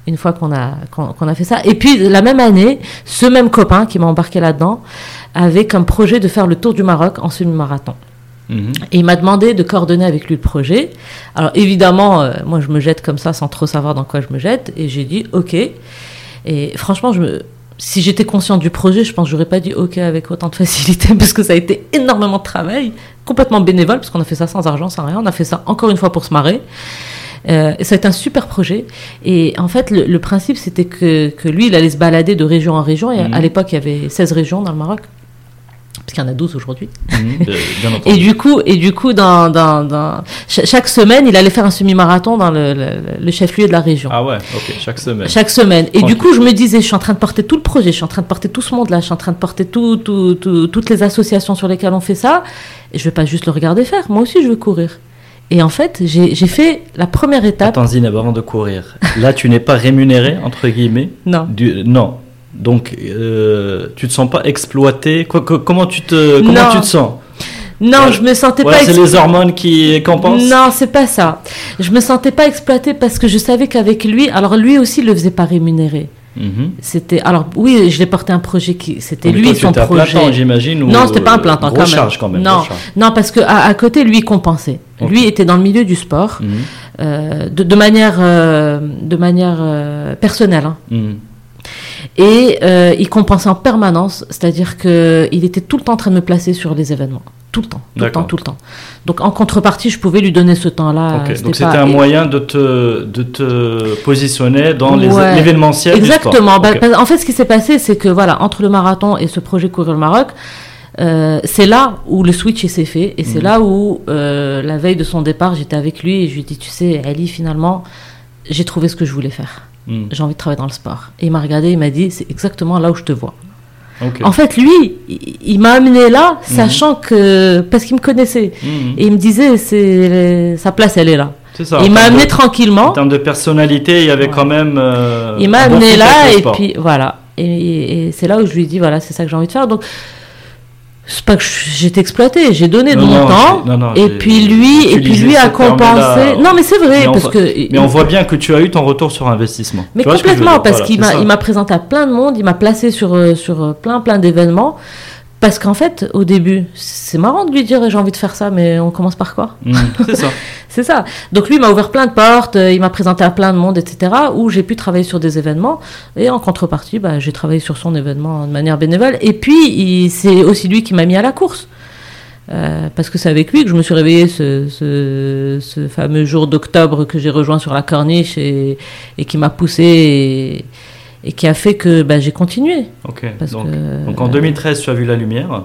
Une fois qu'on a, qu'on, qu'on a fait ça. Et puis, la même année, ce même copain qui m'a embarqué là-dedans avait comme projet de faire le tour du Maroc en semi-marathon. Mhm. Et il m'a demandé de coordonner avec lui le projet. Alors évidemment, euh, moi je me jette comme ça sans trop savoir dans quoi je me jette. Et j'ai dit OK. Et franchement, je me... si j'étais consciente du projet, je pense que j'aurais pas dit OK avec autant de facilité (laughs) parce que ça a été énormément de travail, complètement bénévole parce qu'on a fait ça sans argent, sans rien. On a fait ça encore une fois pour se marrer. Euh, ça a été un super projet. Et en fait, le, le principe, c'était que, que lui, il allait se balader de région en région. Et Mhm. à l'époque, il y avait 16 régions dans le Maroc. Parce qu'il y en a 12 aujourd'hui. Mhm. (laughs) Et du coup, et du coup dans, dans, dans- cha- chaque semaine, il allait faire un semi-marathon dans le, le- le chef-lieu de la région. Ah ouais, ok, chaque semaine. Chaque semaine. Et du coup, je me disais, je suis en train de porter tout le projet, je suis en train de porter tout ce monde-là, je suis en train de porter tout, tout- tout- toutes les associations sur lesquelles on fait ça. Et je vais pas juste le regarder faire. Moi aussi, je veux courir. Et en fait, j'ai j'ai fait la première étape. Attends, Zineb, avant de courir. Là, tu n'es pas rémunéré, entre guillemets. Non. Du... Non. Donc, euh, tu te sens pas exploité? Comment tu te, comment Non. tu te sens? Non, Ouais. je me sentais Voilà, pas c'est les hormones qui compensent. Non, c'est pas ça. Je me sentais pas exploitée parce que je savais qu'avec lui, alors lui aussi, il le faisait pas rémunérer. Mhm. C'était alors oui, je l'ai porté un projet qui c'était lui toi, son projet. temps, j'imagine. Non, c'était pas un plein temps, Grosse quand même. charge quand même. Non. Non, parce que à, à côté, lui, compensait. Lui était dans le milieu du sport Mhm. euh, de, de manière, euh, de manière euh, personnelle. hein. Mhm. Et euh, il compensait en permanence, c'est-à-dire que il était tout le temps en train de me placer sur les événements, tout le temps, tout le temps, tout le temps. Donc en contrepartie, je pouvais lui donner ce temps-là. Donc, c'était un moyen de te, de te positionner dans les- Ouais. l'événementiel. du sport. Exactement. Bah, en fait, ce qui s'est passé, c'est que voilà, entre le marathon et ce projet Courir le Maroc, euh, c'est là où le switch s'est fait et c'est Mhm. là où euh, la veille de son départ, j'étais avec lui et je lui ai dit, tu sais, Ali, finalement, j'ai trouvé ce que je voulais faire. Mhm. J'ai envie de travailler dans le sport. Et il m'a regardé, il m'a dit, c'est exactement là où je te vois. En fait, lui, il, il m'a amené là, sachant que parce qu'il me connaissait Mhm. et il me disait, c'est sa place, elle est là. C'est ça. Il m'a amené de- tranquillement. En termes de personnalité, il y avait Ouais. quand même. euh, Il m'a bon amené là et puis voilà. Et, et c'est là où je lui ai dit, voilà, c'est ça que j'ai envie de faire. Donc, c'est pas que été exploitée, j'ai donné de Non, mon non, temps. non, et puis lui, et puis lui a compensé. Non, mais c'est vrai, Mais on parce voit- que. Mais on voit bien que tu as eu ton retour sur investissement. Mais Tu complètement, parce Voilà, qu'il il m'a présenté à plein de monde, il m'a placé sur, euh, sur euh, plein, plein d'événements. Parce qu'en fait, au début, c'est marrant de lui dire j'ai envie de faire ça, mais on commence par quoi Mm, c'est ça. (laughs) C'est ça. Donc lui m'a ouvert plein de portes, euh, il m'a présenté à plein de monde, etc. Où j'ai pu travailler sur des événements. Et en contrepartie, bah, j'ai travaillé sur son événement de manière bénévole. Et puis, c'est aussi lui qui m'a mis à la course. Euh, parce que c'est avec lui que je me suis réveillée ce, ce, ce fameux jour d'octobre que j'ai rejoint sur la corniche et, et qui m'a poussé et, et qui a fait que bah, j'ai continué. Ok. Donc, que, donc en 2013, tu as vu la lumière.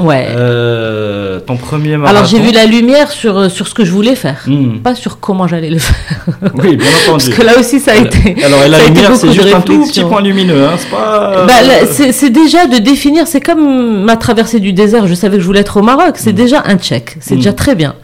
Ouais. Euh, ton premier marathon. Alors j'ai vu la lumière sur, sur ce que je voulais faire, Mm. pas sur comment j'allais le faire. (laughs) Oui, bien entendu. Parce que là aussi ça a été. Alors, et la lumière, c'est juste un tout petit point lumineux, hein, c'est pas. Bah, c'est déjà de définir, c'est comme ma traversée du désert, je savais que je voulais être au Maroc, c'est Mm. déjà un check, c'est Mm. déjà très bien.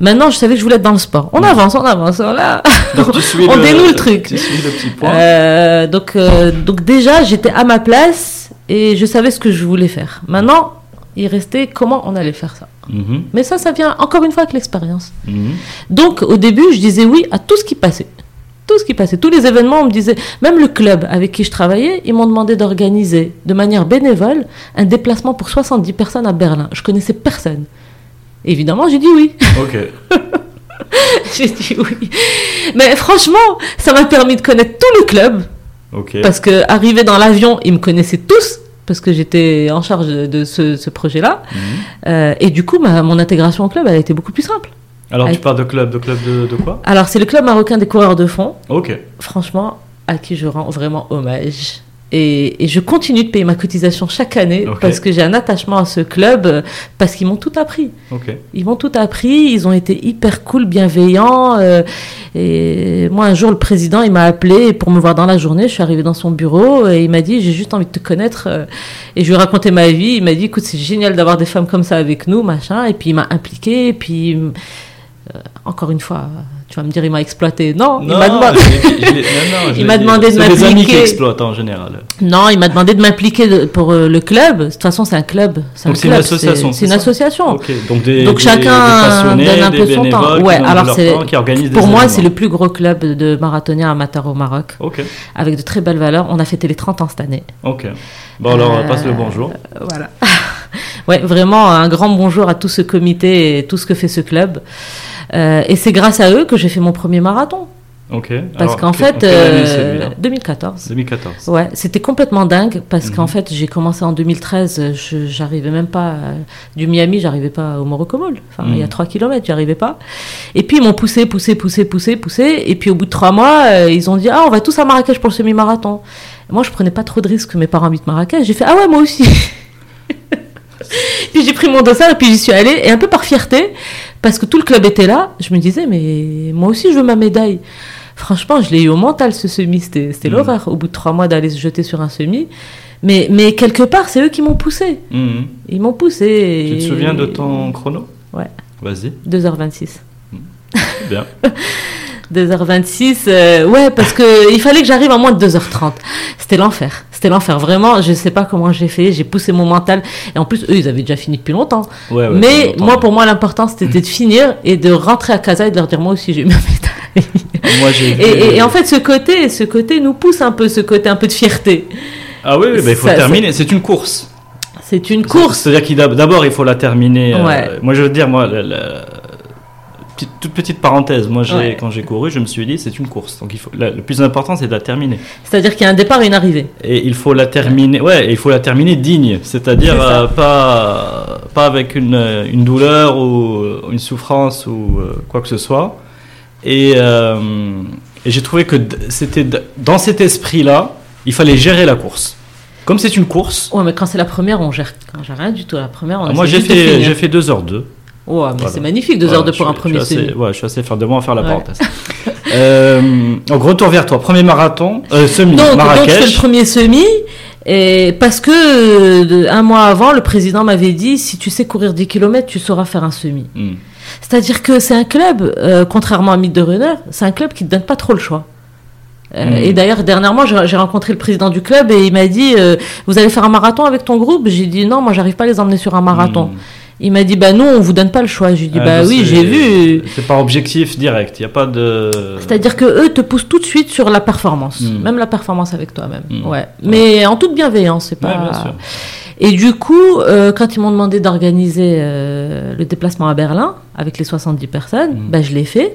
Maintenant, je savais que je voulais être dans le sport. On avance, on avance, là. Donc, (laughs) on le- dénoue le truc. Tu suis le petit point. Euh, donc, euh, donc déjà, j'étais à ma place et je savais ce que je voulais faire. Maintenant, il restait comment on allait faire ça. Mhm, Mais ça, ça vient encore une fois avec l'expérience. mhm. Donc au début, je disais oui à tout ce qui passait. Tout ce qui passait, tous les événements, on me disait, même le club avec qui je travaillais, ils m'ont demandé d'organiser de manière bénévole un déplacement pour 70 personnes à Berlin. Je connaissais personne. Évidemment, j'ai dit oui. Ok. (laughs) j'ai dit oui. Mais franchement, ça m'a permis de connaître tout le club Ok. parce que arrivé dans l'avion, ils me connaissaient tous parce que j'étais en charge de, ce, ce projet-là. Mhm. Euh, et du coup, ma- mon intégration au club, elle a été beaucoup plus simple. Alors, tu parles de club, de club de, de quoi? Alors, c'est le club marocain des coureurs de fond. Ok. franchement, à qui je rends vraiment hommage. Et, et je continue de payer ma cotisation chaque année parce que j'ai un attachement à ce club, euh, parce qu'ils m'ont tout appris. Ils m'ont tout appris, ils ont été hyper cool, bienveillants. euh, et moi, un jour, le président, il m'a appelé pour me voir dans la journée. Je suis arrivée dans son bureau et il m'a dit J'ai juste envie de te connaître. euh, Et je lui ai raconté ma vie. Il m'a dit Écoute, c'est génial d'avoir des femmes comme ça avec nous, machin. Et puis il m'a impliqué. Et puis, euh, encore une fois, tu vas me dire Il m'a exploité. Non, il m'a demandé. (laughs) Il m'a demandé de les amis qui m'impliquer. exploitent en général. Non, il m'a demandé de m'impliquer pour euh, le club. De toute façon, c'est un club. C'est un une association, C'est une association. Donc, des, Donc des- chacun des donne un peu son temps. Ouais, alors c'est- Pour moi, c'est le plus gros club de marathoniens amateurs au Maroc, avec de très belles valeurs. On a fêté les 30 ans cette année. Ok. Bon, alors, Euh, passe le bonjour. Euh, Voilà. (laughs) ouais, vraiment un grand bonjour à tout ce comité et tout ce que fait ce club. Euh, et c'est grâce à eux que j'ai fait mon premier marathon. Ok. Parce qu'en que- fait, en quelle année, euh, celui-là 2014. 2014. Ouais, c'était complètement dingue parce Mhm. qu'en fait, j'ai commencé en 2013, je- j'arrivais même pas euh, du Miami, j'arrivais pas au Morocco-Mall. Enfin, il y a Mhm. 3 km, j'y arrivais pas. Et puis ils m'ont poussé, poussé, poussé, poussé, poussé. Et puis au bout de 3 mois, euh, ils ont dit "Ah, on va tous à Marrakech pour le semi-marathon." Moi, je prenais pas trop de risques que mes parents habitent Marrakech. J'ai fait "Ah ouais, moi aussi." (laughs) puis j'ai pris mon dossard et puis j'y suis allée et un peu par fierté parce que tout le club était là, je me disais "Mais moi aussi je veux ma médaille." Franchement, je l'ai eu au mental ce semi, c'était Mhm. l'horreur au bout de trois mois d'aller se jeter sur un semi. Mais, mais quelque part, c'est eux qui m'ont poussé. Mhm. Ils m'ont poussé. Tu te et- souviens de ton chrono? Ouais. Vas-y. 2h26. Bien. (laughs) 2h26, euh, ouais, parce que (laughs) il fallait que j'arrive en moins de 2h30. C'était l'enfer. C'était l'enfer. Vraiment, je sais pas comment j'ai fait. J'ai poussé mon mental. Et en plus, eux, ils avaient déjà fini depuis longtemps. Ouais, ouais, Mais longtemps. moi, pour moi, l'important, c'était de finir et de rentrer à casa et de leur dire, moi aussi, j'ai eu ma (laughs) médaille. Moi, j'ai Et, et- et en fait, ce côté, ce côté nous pousse un peu, ce côté un peu de fierté. Ah oui, oui, bah, il faut ça- terminer. C'est une course. C'est une course. C'est-à-dire qu'il d'ab- d'abord il faut la terminer. euh, moi je veux dire, moi, la- la- petite- toute petite parenthèse, moi Ouais. quand j'ai couru, je me suis dit c'est une course. Donc il faut, la- le plus important c'est de la terminer. C'est-à-dire qu'il y a un départ et une arrivée. Et il faut la terminer, ouais, il faut la terminer digne, c'est-à-dire euh, pas, pas avec une, euh, une douleur ou une souffrance ou euh, quoi que ce soit. Et, euh, et j'ai trouvé que c'était dans cet esprit-là, il fallait gérer la course. Comme c'est une course, Ouais, mais quand c'est la première, on gère, on gère rien du tout. La première, on Ah, moi j'ai fait, fait 2h02. Ouais, mais Voilà. c'est magnifique, deux Voilà, heures de pour un premier semi. ouais, je suis assez fier de moi à faire la Ouais. parenthèse. (laughs) euh, donc retour vers toi, premier marathon, euh, semi, Donc, donc, je fais Marrakech. le premier semi. Et parce que euh, un mois avant, le président m'avait dit si tu sais courir 10 km, tu sauras faire un semi. Hmm. C'est-à-dire que c'est un club, euh, contrairement à Mythe de Runner, c'est un club qui ne te donne pas trop le choix. Euh, Mm. Et d'ailleurs, dernièrement, j'ai rencontré le président du club et il m'a dit euh, Vous allez faire un marathon avec ton groupe? J'ai dit Non, moi, j'arrive pas à les emmener sur un marathon. Mm. Il m'a dit Bah, nous, on vous donne pas le choix. J'ai dit Ah, Bah oui, j'ai vu. C'est par objectif direct. Il n'y a pas de. C'est-à-dire que eux te poussent tout de suite sur la performance, Mm. même la performance avec toi-même. Mm. Ouais. Mais en toute bienveillance, c'est pas. Ouais, bien sûr. Et du coup, euh, quand ils m'ont demandé d'organiser euh, le déplacement à Berlin avec les 70 personnes, Mm. ben, je l'ai fait.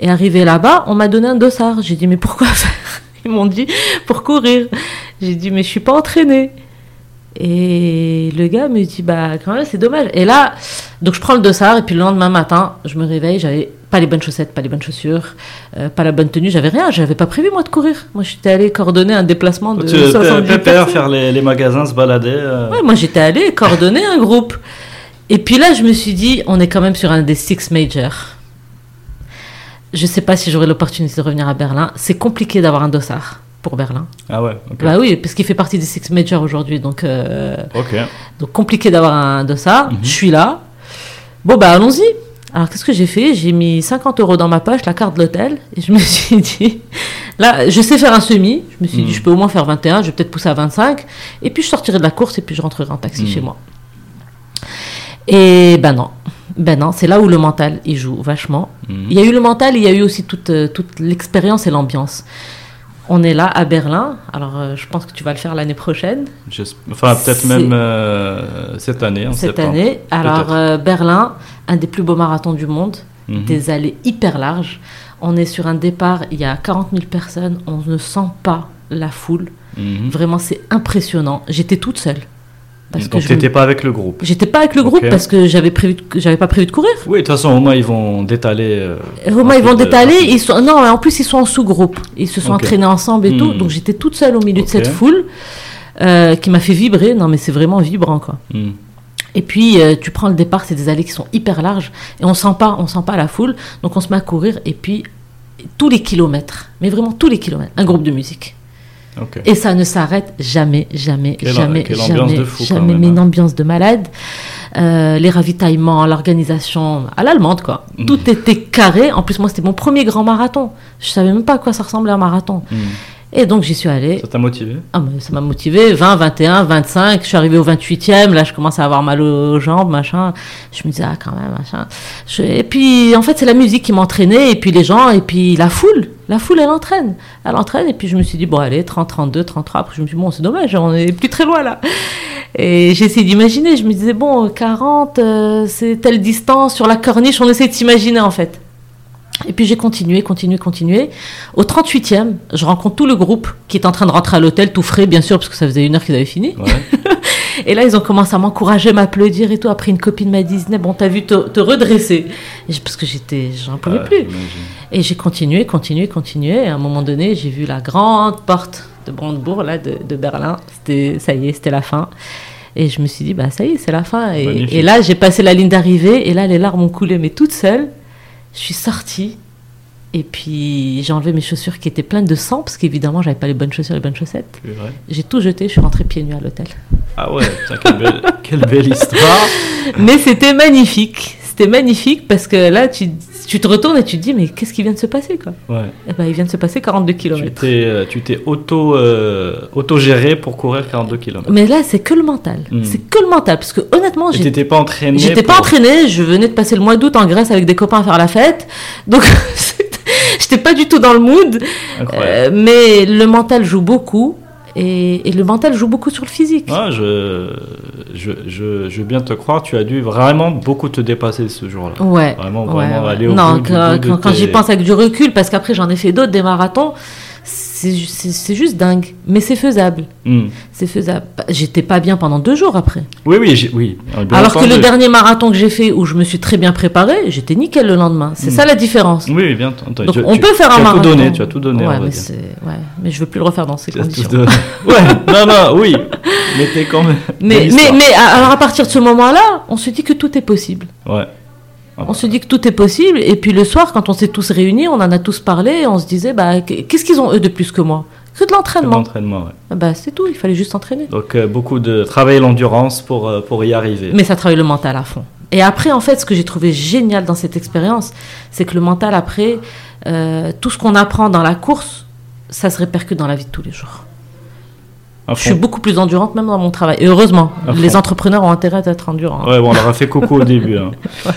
Et arrivé là-bas, on m'a donné un dossard. J'ai dit, mais pourquoi faire? (laughs) Ils m'ont dit, pour courir. J'ai dit, mais je suis pas entraînée. Et le gars me dit, bah quand même, c'est dommage. Et là, donc je prends le dossard, et puis le lendemain matin, je me réveille, j'avais pas les bonnes chaussettes, pas les bonnes chaussures, euh, pas la bonne tenue, j'avais rien, j'avais pas prévu moi de courir. Moi, j'étais allée coordonner un déplacement de Tu 70 pépère, personnes. faire les, les magasins, se balader. euh, Ouais, moi j'étais allée coordonner un groupe. Et puis là, je me suis dit, on est quand même sur un des six majors. Je sais pas si j'aurai l'opportunité de revenir à Berlin. C'est compliqué d'avoir un dossard pour Berlin. Ah ouais. Bah oui, parce qu'il fait partie des six majors aujourd'hui, donc euh, Ok. donc compliqué d'avoir un dossard. Mhm. Je suis là. Bon bah allons-y. Alors qu'est-ce que j'ai fait? J'ai mis 50 euros dans ma poche, la carte de l'hôtel, et je (laughs) me suis dit, là, je sais faire un semi. Je me suis Mhm. dit, je peux au moins faire 21, je vais peut-être pousser à 25, et puis je sortirai de la course et puis je rentrerai en taxi Mhm. chez moi. Et ben non, ben non, c'est là où le mental il joue vachement. Mhm. Il y a eu le mental, il y a eu aussi toute, euh, toute l'expérience et l'ambiance. On est là à Berlin, alors euh, je pense que tu vas le faire l'année prochaine. Enfin, peut-être même euh, cette année. cette année. Alors, euh, Berlin, un des plus beaux marathons du monde, Mhm. des allées hyper larges. On est sur un départ, il y a 40 000 personnes, on ne sent pas la foule. Mhm. Vraiment, c'est impressionnant. J'étais toute seule. Parce que Donc, tu n'étais pas avec le groupe. J'étais pas avec le groupe parce que j'avais prévu, j'avais pas prévu de courir. Oui, de toute façon, au moins, ils vont détaler. euh, Et Romain, ils vont détaler. Ils sont, non, en plus, ils sont en sous-groupe. Ils se sont entraînés ensemble et tout. Hmm. Donc, j'étais toute seule au milieu de cette foule euh, qui m'a fait vibrer. Non, mais c'est vraiment vibrant, quoi. Mhm. Et puis, euh, tu prends le départ, c'est des allées qui sont hyper larges. Et on sent pas, on sent pas la foule. Donc, on se met à courir. Et puis, tous les kilomètres, mais vraiment tous les kilomètres, un groupe de musique. Et ça ne s'arrête jamais, jamais, Quelle- jamais, quelle jamais, de fou, quand jamais. même, mais hein. une ambiance de malade. Euh, les ravitaillements, l'organisation à l'allemande, quoi. Mhm. Tout était carré. En plus, moi, c'était mon premier grand marathon. Je savais même pas à quoi ça ressemblait un marathon. Mhm. Et donc, j'y suis allée. Ça t'a motivé? Ah, ça m'a motivé. 20, 21, 25. Je suis arrivée au 28e. Là, je commence à avoir mal aux jambes, machin. Je me disais, ah, quand même, machin. Je- Et puis, en fait, c'est la musique qui m'entraînait. Et puis, les gens. Et puis, la foule. La foule, elle entraîne. Elle entraîne. Et puis, je me suis dit, bon, allez, 30, 32, 33. Après, je me suis dit, bon, c'est dommage. On est plus très loin, là. Et essayé d'imaginer. Je me disais, bon, 40, euh, c'est telle distance sur la corniche. On essaie de s'imaginer, en fait. Et puis j'ai continué, continué, continué. Au 38e, je rencontre tout le groupe qui est en train de rentrer à l'hôtel, tout frais, bien sûr, parce que ça faisait une heure qu'ils avaient fini. Ouais. (laughs) Et là, ils ont commencé à m'encourager, m'applaudir et tout. Après, une copine m'a dit, bon, t'as vu te, te redresser. Parce que j'étais, j'en pouvais plus. Et j'ai continué, continué, continué. Et à un moment donné, j'ai vu la grande porte de Brandebourg, là, de, de Berlin. C'était, ça y est, c'était la fin. Et je me suis dit, bah, ça y est, c'est la fin. Et, et là, j'ai passé la ligne d'arrivée. Et là, les larmes ont coulé, mais toute seule. Je suis sortie. Et puis, j'ai enlevé mes chaussures qui étaient pleines de sang, parce qu'évidemment, j'avais pas les bonnes chaussures, les bonnes chaussettes. J'ai tout jeté, je suis rentrée pieds nus à l'hôtel. Ah ouais, putain, quelle, belle, quelle belle histoire. (laughs) Mais c'était magnifique. C'était magnifique parce que là, tu, tu te retournes et tu te dis, mais qu'est-ce qui vient de se passer, quoi Ouais. Eh ben, il vient de se passer 42 Tu km. euh, tu t'es auto, euh, auto-géré pour courir 42 km. Mais là, c'est que le mental. Hmm. C'est que le mental. Parce que honnêtement, t'étais pas entraîné j'étais pas entraînée. Je venais de passer le mois d'août en Grèce avec des copains à faire la fête. Donc, (laughs) j'étais pas du tout dans le mood. Euh, mais le mental joue beaucoup. Et, et le mental joue beaucoup sur le physique. Ouais, je, je, je, je veux bien te croire, tu as dû vraiment beaucoup te dépasser ce jour-là. Ouais. Vraiment, ouais, vraiment ouais. aller au non, bout du quand, bout de quand- quand tes- j'y pense avec du recul, parce qu'après j'en ai fait d'autres, des marathons, c'est ju- c'est c'est juste dingue. Mais c'est faisable. Hmm. C'est faisable. J'étais pas bien pendant deux jours après. Oui, oui, oui. Alors que le dernier marathon que j'ai fait, où je me suis très bien préparée, j'étais nickel le lendemain. C'est Mm. ça la différence. Oui, oui, bien. Donc Tu- on tu- peut faire tu un as marathon. tout donné, tu as tout donné, Ouais, mais, ouais. mais je veux plus le refaire dans ces Tu as tout conditions. (laughs) ouais, (laughs) non, non, oui. Mais t'es quand même. Mais, mais, mais alors à partir de ce moment-là, on se dit que tout est possible. Ouais. Ah, On se dit que tout est possible. Et puis le soir, quand on s'est tous réunis, on en a tous parlé, on se disait, bah, qu'est-ce qu'ils ont eux de plus que moi? Que de l'entraînement. l'entraînement, ouais. Ah Bah, c'est tout, il fallait juste s'entraîner. Donc, euh, beaucoup de travail et l'endurance pour, euh, pour y arriver. Mais ça travaille le mental à fond. Et après, en fait, ce que j'ai trouvé génial dans cette expérience, c'est que le mental, après, euh, tout ce qu'on apprend dans la course, ça se répercute dans la vie de tous les jours. À Je suis beaucoup plus endurante même dans mon travail. Et heureusement, À les entrepreneurs ont intérêt d'être endurants. Ouais, bon, on leur a fait coucou au début. hein. (laughs)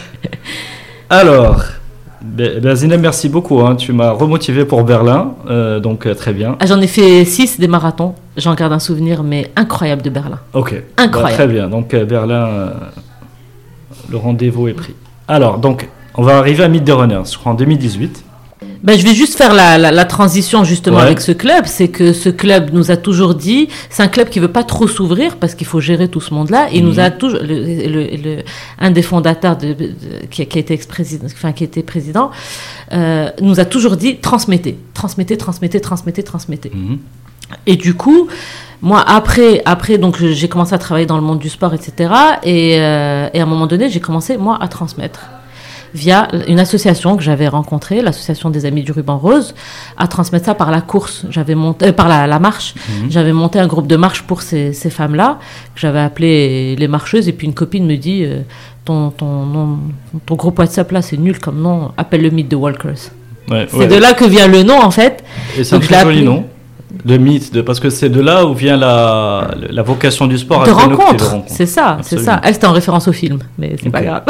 Alors, Zineb, merci beaucoup. hein. Tu m'as remotivé pour Berlin, euh, donc euh, très bien. Ah, J'en ai fait 6 des marathons. J'en garde un souvenir, mais incroyable de Berlin. Ok. Incroyable. Bah, très bien. Donc euh, Berlin, euh, le rendez-vous est pris. Alors, donc, on va arriver à Meet the Runners, je crois en 2018. Ben, je vais juste faire la, la- la transition justement Ouais. avec ce club. C'est que ce club nous a toujours dit, c'est un club qui veut pas trop s'ouvrir parce qu'il faut gérer tout ce monde-là. Et il Mhm. nous a toujours, le, le- le- un des fondateurs de, de- qui, a, qui a été ex-président, enfin qui était président, euh, nous a toujours dit transmettez, transmettez, transmettez, transmettez, transmettez. Mhm. Et du coup, moi, après, après donc j'ai commencé à travailler dans le monde du sport, etc. Et, euh, et à un moment donné, j'ai commencé, moi, à transmettre via une association que j'avais rencontrée, l'association des Amis du Ruban Rose, à transmettre ça par la course, j'avais monté, euh, par la, la marche. Mhm. J'avais monté un groupe de marche pour ces, ces femmes-là, que j'avais appelé les marcheuses. Et puis une copine me dit, euh, ton, ton, nom- ton groupe WhatsApp là, c'est nul comme nom, appelle le Meet the Walkers. Ouais, C'est ouais. de là que vient le nom, en fait. Et c'est un très joli nom. De mythe, de, parce que c'est de là où vient la, la vocation du sport. de rencontre, c'est ça, c'est ça. Elle, c'était en référence au film, mais c'est pas Ok. grave.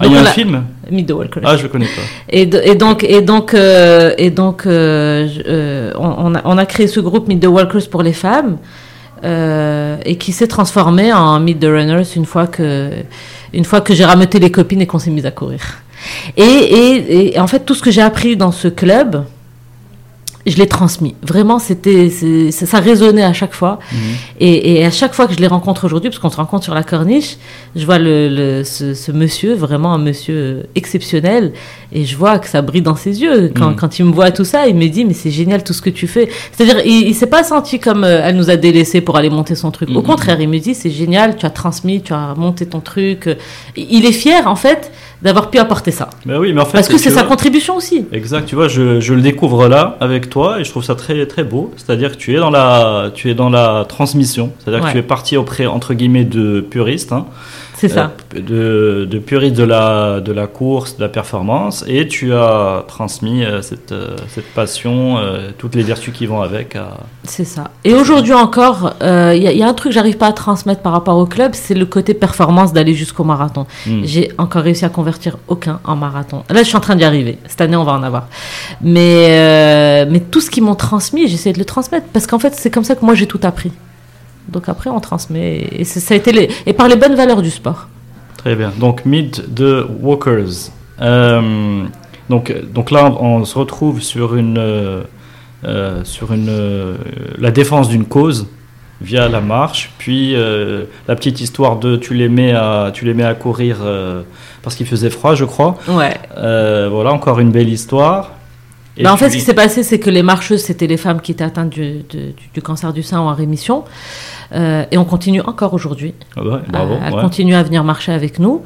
Ah, il y a un a- film Meet the Walkers. Ah, je le connais pas. Et, de- et donc, et donc, euh, et donc, euh, euh, on, on a, on a créé ce groupe Meet the Walkers pour les femmes, euh, et qui s'est transformé en Meet the Runners une fois que, une fois que j'ai rameuté les copines et qu'on s'est mis à courir. Et, et, et en fait, tout ce que j'ai appris dans ce club, je l'ai transmis. Vraiment, c'était, ça résonnait à chaque fois. Mhm. Et, et à chaque fois que je les rencontre aujourd'hui, parce qu'on se rencontre sur la corniche, je vois le, le- ce, ce monsieur, vraiment un monsieur exceptionnel, et je vois que ça brille dans ses yeux. Quand, Mhm. quand il me voit tout ça, il me dit, mais c'est génial tout ce que tu fais. C'est-à-dire, il, il s'est pas senti comme euh, elle nous a délaissés pour aller monter son truc. Au Mhm. contraire, il me dit, c'est génial, tu as transmis, tu as monté ton truc. Il est fier, en fait, d'avoir pu apporter ça. Ben oui, mais en fait, Parce que c'est sa vois- contribution aussi. Exact, tu vois, je, je le découvre là avec toi et je trouve ça très très beau. C'est-à-dire que tu es dans la tu es dans la transmission. C'est-à-dire Ouais. que tu es parti auprès entre guillemets de puristes, hein, C'est ça. euh, de, de puristes de la de la course, de la performance, et tu as transmis euh, cette euh, cette passion, toutes les vertus qui vont avec. C'est ça. Et aujourd'hui encore, il y, a- il y a un truc que j'arrive pas à transmettre par rapport au club, c'est le côté performance d'aller jusqu'au marathon. Hmm. J'ai encore réussi à convertir aucun en marathon. Là, je suis en train d'y arriver. Cette année, on va en avoir. Mais, mais tout ce qu'ils m'ont transmis, j'essaie de le transmettre parce qu'en fait, c'est comme ça que moi j'ai tout appris. Donc après, on transmet et ça a été les et par les bonnes valeurs du sport. Très bien. Donc Meet the Walkers. Euh, donc donc là, on se retrouve sur une euh, euh, sur une euh, la défense d'une cause via la marche, puis euh, la petite histoire de tu les mets à tu les mets à courir parce qu'il faisait froid, je crois. Ouais. Voilà encore une belle histoire. Bah, en fait, ce qui s'est passé, c'est que les marcheuses, c'était les femmes qui étaient atteintes du, de- du- du cancer du sein ou en rémission. Euh, et on continue encore aujourd'hui. Ah à, à ouais. continuer à venir marcher avec nous.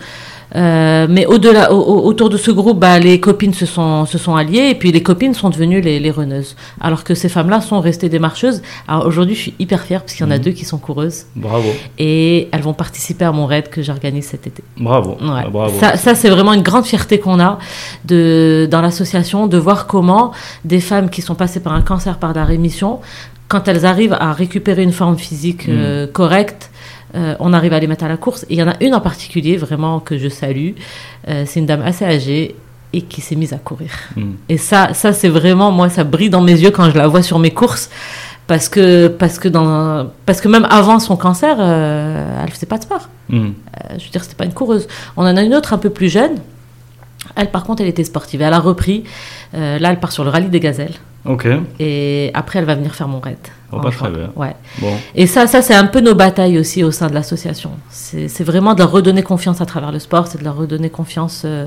Euh, mais au-delà, au- au- autour de ce groupe, bah, les copines se sont, se sont alliées et puis les copines sont devenues les, les runneuses. Alors que ces femmes-là sont restées des marcheuses. Alors aujourd'hui, je suis hyper fière parce qu'il y en a Mhm. deux qui sont coureuses Bravo, et elles vont participer à mon raid que j'organise cet été. bravo, Ouais. Ah, bravo. Ça, ça, c'est vraiment une grande fierté qu'on a de, dans l'association de voir comment des femmes qui sont passées par un cancer, par la rémission, quand elles arrivent à récupérer une forme physique Mm. euh, correcte, euh, on arrive à les mettre à la course. Et il y en a une en particulier, vraiment, que je salue. Euh, c'est une dame assez âgée et qui s'est mise à courir. Hmm. Et ça, ça c'est vraiment, moi, ça brille dans mes yeux quand je la vois sur mes courses. Parce que, parce que, dans, parce que même avant son cancer, euh, elle faisait pas de sport. Hmm. Je veux dire, c'était pas une coureuse. On en a une autre un peu plus jeune. Elle, par contre, elle était sportive. Elle a repris. Là, elle part sur le rallye des gazelles. Ok, Et après, elle va venir faire mon raid. Oh, juin. très bien. Ouais. bon. Et ça, ça c'est un peu nos batailles aussi au sein de l'association. C'est vraiment de leur redonner confiance à travers le sport, c'est de leur redonner confiance euh,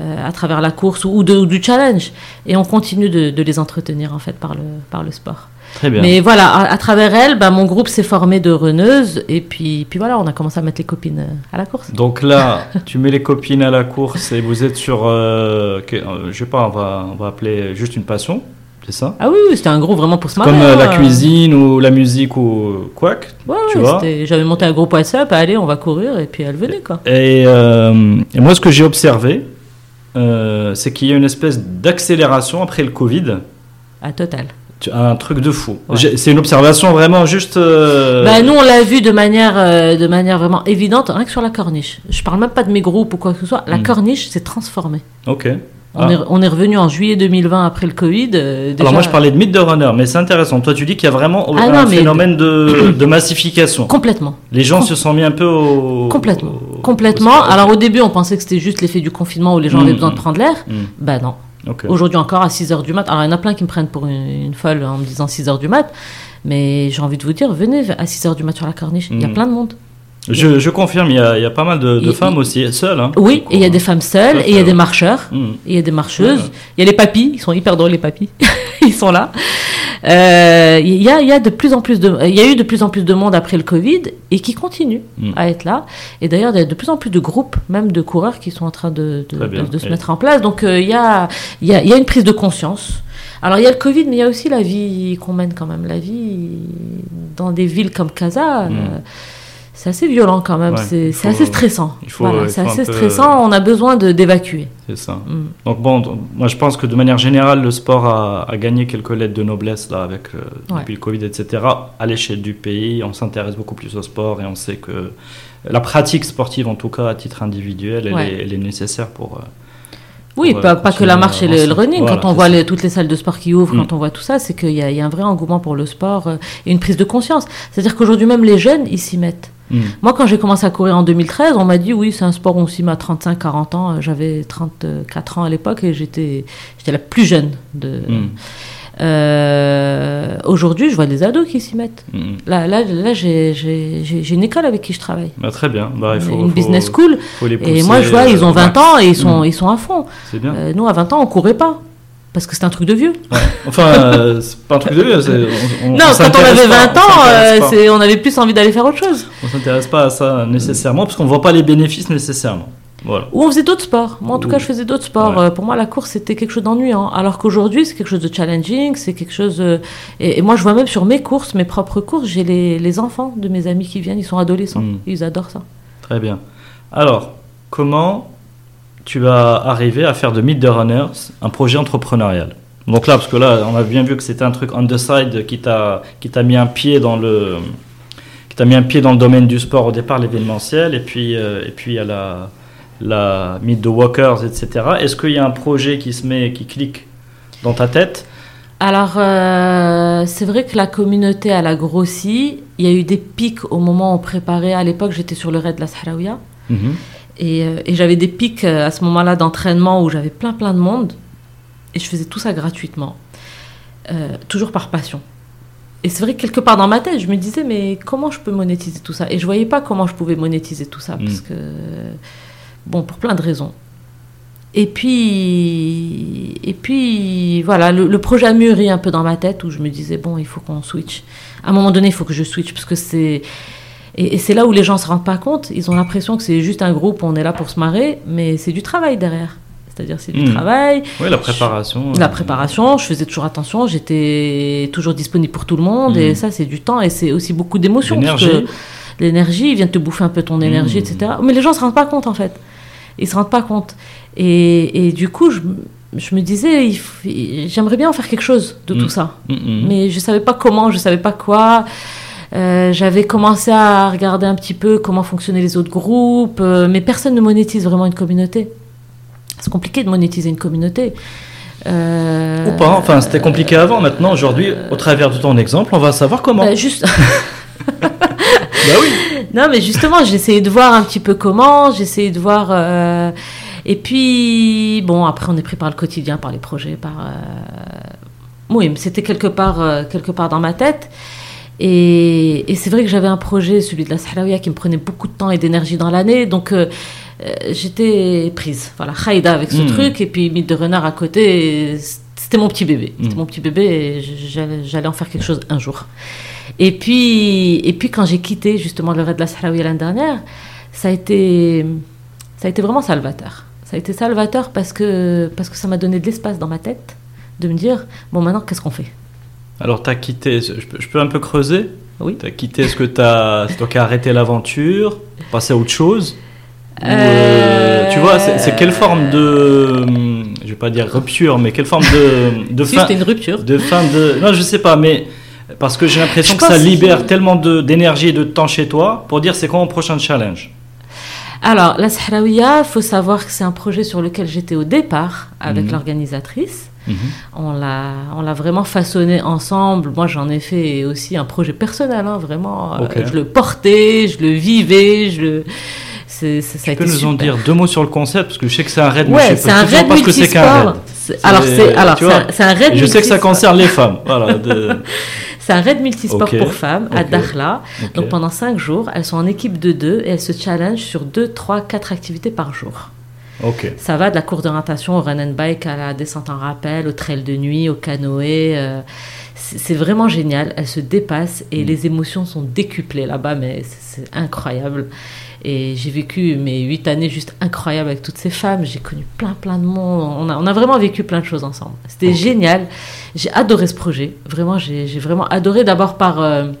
euh, à travers la course ou, de- ou du challenge. Et on continue de, de les entretenir en fait par le, par le sport. Très bien. Mais voilà, à, à travers elles, bah, mon groupe s'est formé de reneuses et puis, puis voilà, on a commencé à mettre les copines euh, à la course. Donc là, tu mets les copines à la course et vous êtes sur, euh, que- je sais pas, on va, on va appeler juste une passion, ça Ah oui, oui, c'était un groupe vraiment pour se marrer. Comme euh, la hein. cuisine ou la musique ou quoi. Ouais, tu ouais, vois. J'avais monté un groupe WhatsApp, allez, on va courir, et puis elle venait, quoi. Et, euh, et moi, ce que j'ai observé, euh, c'est qu'il y a une espèce d'accélération après le Covid. À total. Tu as un truc de fou. C'est une observation vraiment juste. euh, Bah, nous, on l'a vu de manière, euh, de manière vraiment évidente, rien que sur la corniche. Je parle même pas de mes groupes ou quoi que ce soit. La Mm. corniche s'est transformée. Ok. On, Ah. est, on est revenu en juillet 2020 après le Covid. euh, déjà- Alors moi je parlais de mythe de runner, mais c'est intéressant. Toi tu dis qu'il y a vraiment Ah un non, phénomène de, (coughs) de massification. Complètement. Les gens Com- se sont mis un peu au... Complètement. au- Complètement. au- Alors au début, on pensait que c'était juste l'effet du confinement où les gens Mm, avaient besoin mm. de prendre l'air. Bah non. Aujourd'hui encore à 6h du mat. Alors il y en a plein qui me prennent pour une, une folle en me disant 6h du mat. Mais j'ai envie de vous dire, venez à 6h du mat sur la corniche. Il y a plein de monde. Je, je confirme, il y, a, il y a pas mal de, de Il- femmes aussi, seules. Hein, Oui, et il y a des femmes seules, et il y a des marcheurs. Hmm. Il y a des marcheuses, il y a les papis, ils sont hyper drôles les papis, ils sont là. Euh, Il y, a, il y a de plus en plus de, il y a eu de plus en plus de monde après le Covid et qui continue Mm. à être là. Et d'ailleurs, il y a de plus en plus de groupes, même de coureurs, qui sont en train de, de, Très bien. de- de se Et- mettre en place. Donc euh, il y, a, il y, a, il y a une prise de conscience. Alors il y a le Covid, mais il y a aussi la vie qu'on mène quand même. La vie dans des villes comme Casa, Mm. euh, c'est assez violent quand même. Ouais, c'est assez stressant. Voilà, il c'est assez peu- stressant. On a besoin d'évacuer. C'est ça. Mm. Donc bon, moi je pense que de manière générale, le sport a, a gagné quelques lettres de noblesse là avec euh, Ouais. depuis le Covid, etc. À l'échelle du pays, on s'intéresse beaucoup plus au sport et on sait que la pratique sportive, en tout cas à titre individuel, elle, Ouais. est, elle est nécessaire pour. euh, Oui, pas, euh, pas que la marche et le, le running. Voilà, quand on voit les- toutes les salles de sport qui ouvrent, Mm. quand on voit tout ça, c'est qu'il y, a- il y a un vrai engouement pour le sport euh, et une prise de conscience. C'est-à-dire qu'aujourd'hui, même les jeunes, ils s'y mettent. Mm. Moi, quand j'ai commencé à courir en 2013, on m'a dit oui, c'est un sport où on s'y met à 35-40 ans. Euh, J'avais 34 ans à l'époque et j'étais j'étais la plus jeune. De... Mm. Euh, Aujourd'hui, je vois des ados qui s'y mettent. Mm. Là, là, là j'ai j'ai- j'ai- j'ai une école avec qui je travaille. Bah, très bien. Bah, il faut, une faut- business school. faut les Et moi, je vois, ils ont euh, 20 ans et ils sont, ils sont à fond. Bien. Euh, nous, à 20 ans, on courait pas. Parce que c'est un truc de vieux. Ouais. Enfin, euh, c'est pas un truc de vieux. c'est- on- on- non, on quand on avait pas, 20 on ans, euh, on avait plus envie d'aller faire autre chose. On s'intéresse pas à ça nécessairement parce qu'on voit pas les bénéfices nécessairement. Voilà. Ou on faisait d'autres sports. Moi, en tout Ou- cas, je faisais d'autres sports. Ouais. Euh, Pour moi, la course, c'était quelque chose d'ennuyant. Alors qu'aujourd'hui, c'est quelque chose de challenging, c'est quelque chose... Et, et moi, je vois même sur mes courses, mes propres courses, j'ai les, les enfants de mes amis qui viennent, ils sont adolescents. Mm. Ils adorent ça. Très bien. Alors, comment tu vas arriver à faire de Meet the Runners un projet entrepreneurial Donc là, parce que là, on a bien vu que c'était un truc on the side qui t'a mis un pied dans le qui t'a mis un pied dans le domaine du sport au départ, l'événementiel, et puis euh, et puis il y a la la Meet the Walkers, etc. Est-ce qu'il y a un projet qui se met, qui clique dans ta tête? Alors, euh, c'est vrai que la communauté, elle a grossi. Il y a eu des pics au moment où on préparait. À l'époque, j'étais sur le raid de la Sahraouia. Mhm. Et, euh, et j'avais des pics euh, à ce moment-là d'entraînement où j'avais plein plein de monde. Et je faisais tout ça gratuitement. Euh, toujours par passion. Et c'est vrai que quelque part dans ma tête, je me disais, mais comment je peux monétiser tout ça? Et je voyais pas comment je pouvais monétiser tout ça. Mm. Parce que, bon, pour plein de raisons. Et puis, et puis voilà, le, le projet a mûri un peu dans ma tête où je me disais, bon, il faut qu'on switch. À un moment donné, il faut que je switch parce que c'est. Et, et c'est là où les gens se rendent pas compte. Ils ont l'impression que c'est juste un groupe, on est là pour se marrer, mais c'est du travail derrière. C'est-à-dire, c'est du Mm. travail, Oui, la préparation. la euh, préparation. Je faisais toujours attention, j'étais toujours disponible pour tout le monde. Et ça, c'est du temps et c'est aussi beaucoup d'émotions. parce L'énergie. que L'énergie, vient te bouffer un peu ton énergie, Mm. etc. Mais les gens se rendent pas compte, en fait. Ils se rendent pas compte. Et, et du coup, je, je me disais, j'aimerais bien en faire quelque chose de tout ça. Mais je savais pas comment, je savais pas quoi. Euh, J'avais commencé à regarder un petit peu comment fonctionnaient les autres groupes, euh, mais personne ne monétise vraiment une communauté. C'est compliqué de monétiser une communauté. Euh, Ou pas, enfin c'était compliqué avant, maintenant aujourd'hui, au travers de ton exemple, on va savoir comment. bah, juste... (laughs) bah oui (laughs) Non, mais justement, j'ai essayé de voir un petit peu comment, j'ai essayé de voir. Et puis, bon, après, on est pris par le quotidien, par les projets, par. Oui, mais c'était quelque part, quelque part dans ma tête. Et, et c'est vrai que j'avais un projet, celui de la Sahraouia, qui me prenait beaucoup de temps et d'énergie dans l'année. Donc, euh, euh, j'étais prise. Voilà, Khaïda avec ce Mm. truc, et puis Mythe de Renard à côté. C'était mon petit bébé. C'était Mm. mon petit bébé, et j'allais j'allais en faire quelque chose un jour. Et puis, et puis quand j'ai quitté justement le raid de la Sahraouia l'année dernière, ça a été, ça a été vraiment salvateur. Ça a été salvateur parce que, parce que ça m'a donné de l'espace dans ma tête de me dire, bon maintenant qu'est-ce qu'on fait? Alors tu as quitté, je peux, je peux un peu creuser Oui. Tu as quitté, est-ce que tu as, c'est toi qui as arrêté l'aventure, passé à autre chose Ou, euh, Tu vois, c'est quelle forme de, hum, je vais pas dire rupture, mais quelle forme de, de (laughs) Si, fin une rupture. de fin de. Non, je sais pas, mais parce que j'ai l'impression que ça libère qu'il- tellement d'énergie et de temps chez toi pour dire c'est quoi mon prochain challenge. Alors, la Sahraouia, faut savoir que c'est un projet sur lequel j'étais au départ avec Mhm. l'organisatrice. Mhm. On l'a, on l'a vraiment façonné ensemble. Moi, j'en ai fait aussi un projet personnel, hein, vraiment. Euh, je le portais, je le vivais, je le. C'est, ça Tu peux nous en super. dire deux mots sur le concept? Parce que je sais que c'est un raid. Ouais, c'est un raid pas ce que c'est qu'un raid. multisport. C'est- Alors, c'est, alors, c'est, un, raid je sais que ça concerne les femmes. Voilà. de- (laughs) C'est un raid multisport Ok, pour femmes à Dakhla. Donc pendant cinq jours, elles sont en équipe de deux et elles se challengent sur deux, trois, quatre activités par jour. Ok. Ça va de la course d'orientation au run and bike à la descente en rappel, au trail de nuit, au canoë. euh, c'est vraiment génial. Elles se dépassent et Mm. les émotions sont décuplées là-bas, mais c'est incroyable. Et j'ai vécu mes huit années juste incroyables avec toutes ces femmes. J'ai connu plein, plein de monde. On a, on a vraiment vécu plein de choses ensemble. C'était génial. J'ai adoré ce projet. Vraiment, j'ai j'ai vraiment adoré d'abord par, euh,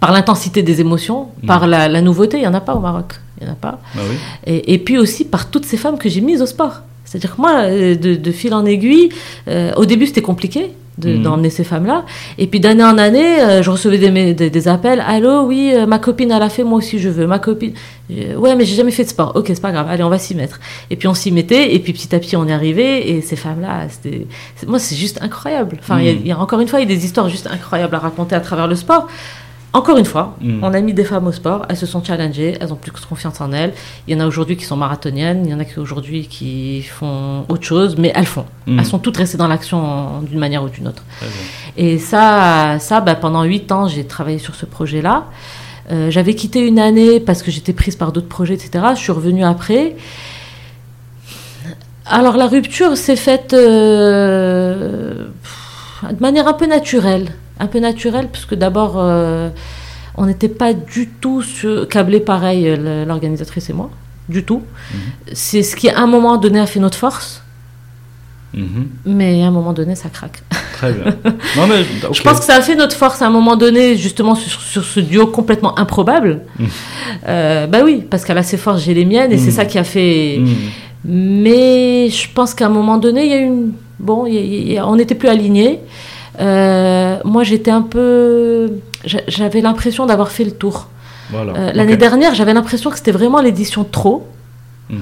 par l'intensité des émotions, Mm. par la, la nouveauté. Il n'y en a pas au Maroc. Il n'y en a pas. Oui. Et, et puis aussi par toutes ces femmes que j'ai mises au sport. C'est-à-dire que moi, euh, de, de fil en aiguille, euh, au début c'était compliqué de- Mhm. d'emmener ces femmes-là. Et puis d'année en année, euh, je recevais des, des, des appels. Allô, oui, euh, ma copine elle a fait, moi aussi je veux. Ma copine, Euh, ouais, mais j'ai jamais fait de sport. Ok, c'est pas grave. Allez, on va s'y mettre. Et puis on s'y mettait. Et puis petit à petit on y arrivait. Et ces femmes-là, c'était, moi c'est juste incroyable. Enfin, il y Mhm. il y, a encore une fois, il y a des histoires juste incroyables à raconter à travers le sport. Encore une fois, Mhm. on a mis des femmes au sport, elles se sont challengées, elles ont plus confiance en elles. Il y en a aujourd'hui qui sont marathoniennes, il y en a qui aujourd'hui qui font autre chose, mais elles font. Mhm. Elles sont toutes restées dans l'action d'une manière ou d'une autre. Et ça, ça bah, pendant huit ans, j'ai travaillé sur ce projet-là. Euh, J'avais quitté une année parce que j'étais prise par d'autres projets, etc. Je suis revenue après. Alors la rupture s'est faite euh, de manière un peu naturelle. Un peu naturelle, parce que d'abord, euh, on n'était pas du tout câblés pareil, euh, l'organisatrice et moi. Du tout. Mhm. C'est ce qui, à un moment donné, a fait notre force. Mhm. Mais à un moment donné, ça craque. Très bien. Non, mais. (laughs) Je pense que ça a fait notre force à un moment donné, justement, sur, sur ce duo complètement improbable. Mm. Euh, bah oui, parce qu'elle a ses forces, j'ai les miennes, et Mm. c'est ça qui a fait. Mhm. Mais je pense qu'à un moment donné, il y a une. Bon, il y a- il y a- on n'était plus alignés. Euh, moi, j'étais un peu. j'a- J'avais l'impression d'avoir fait le tour. Voilà. Euh, L'année dernière, j'avais l'impression que c'était vraiment l'édition trop. Mhm.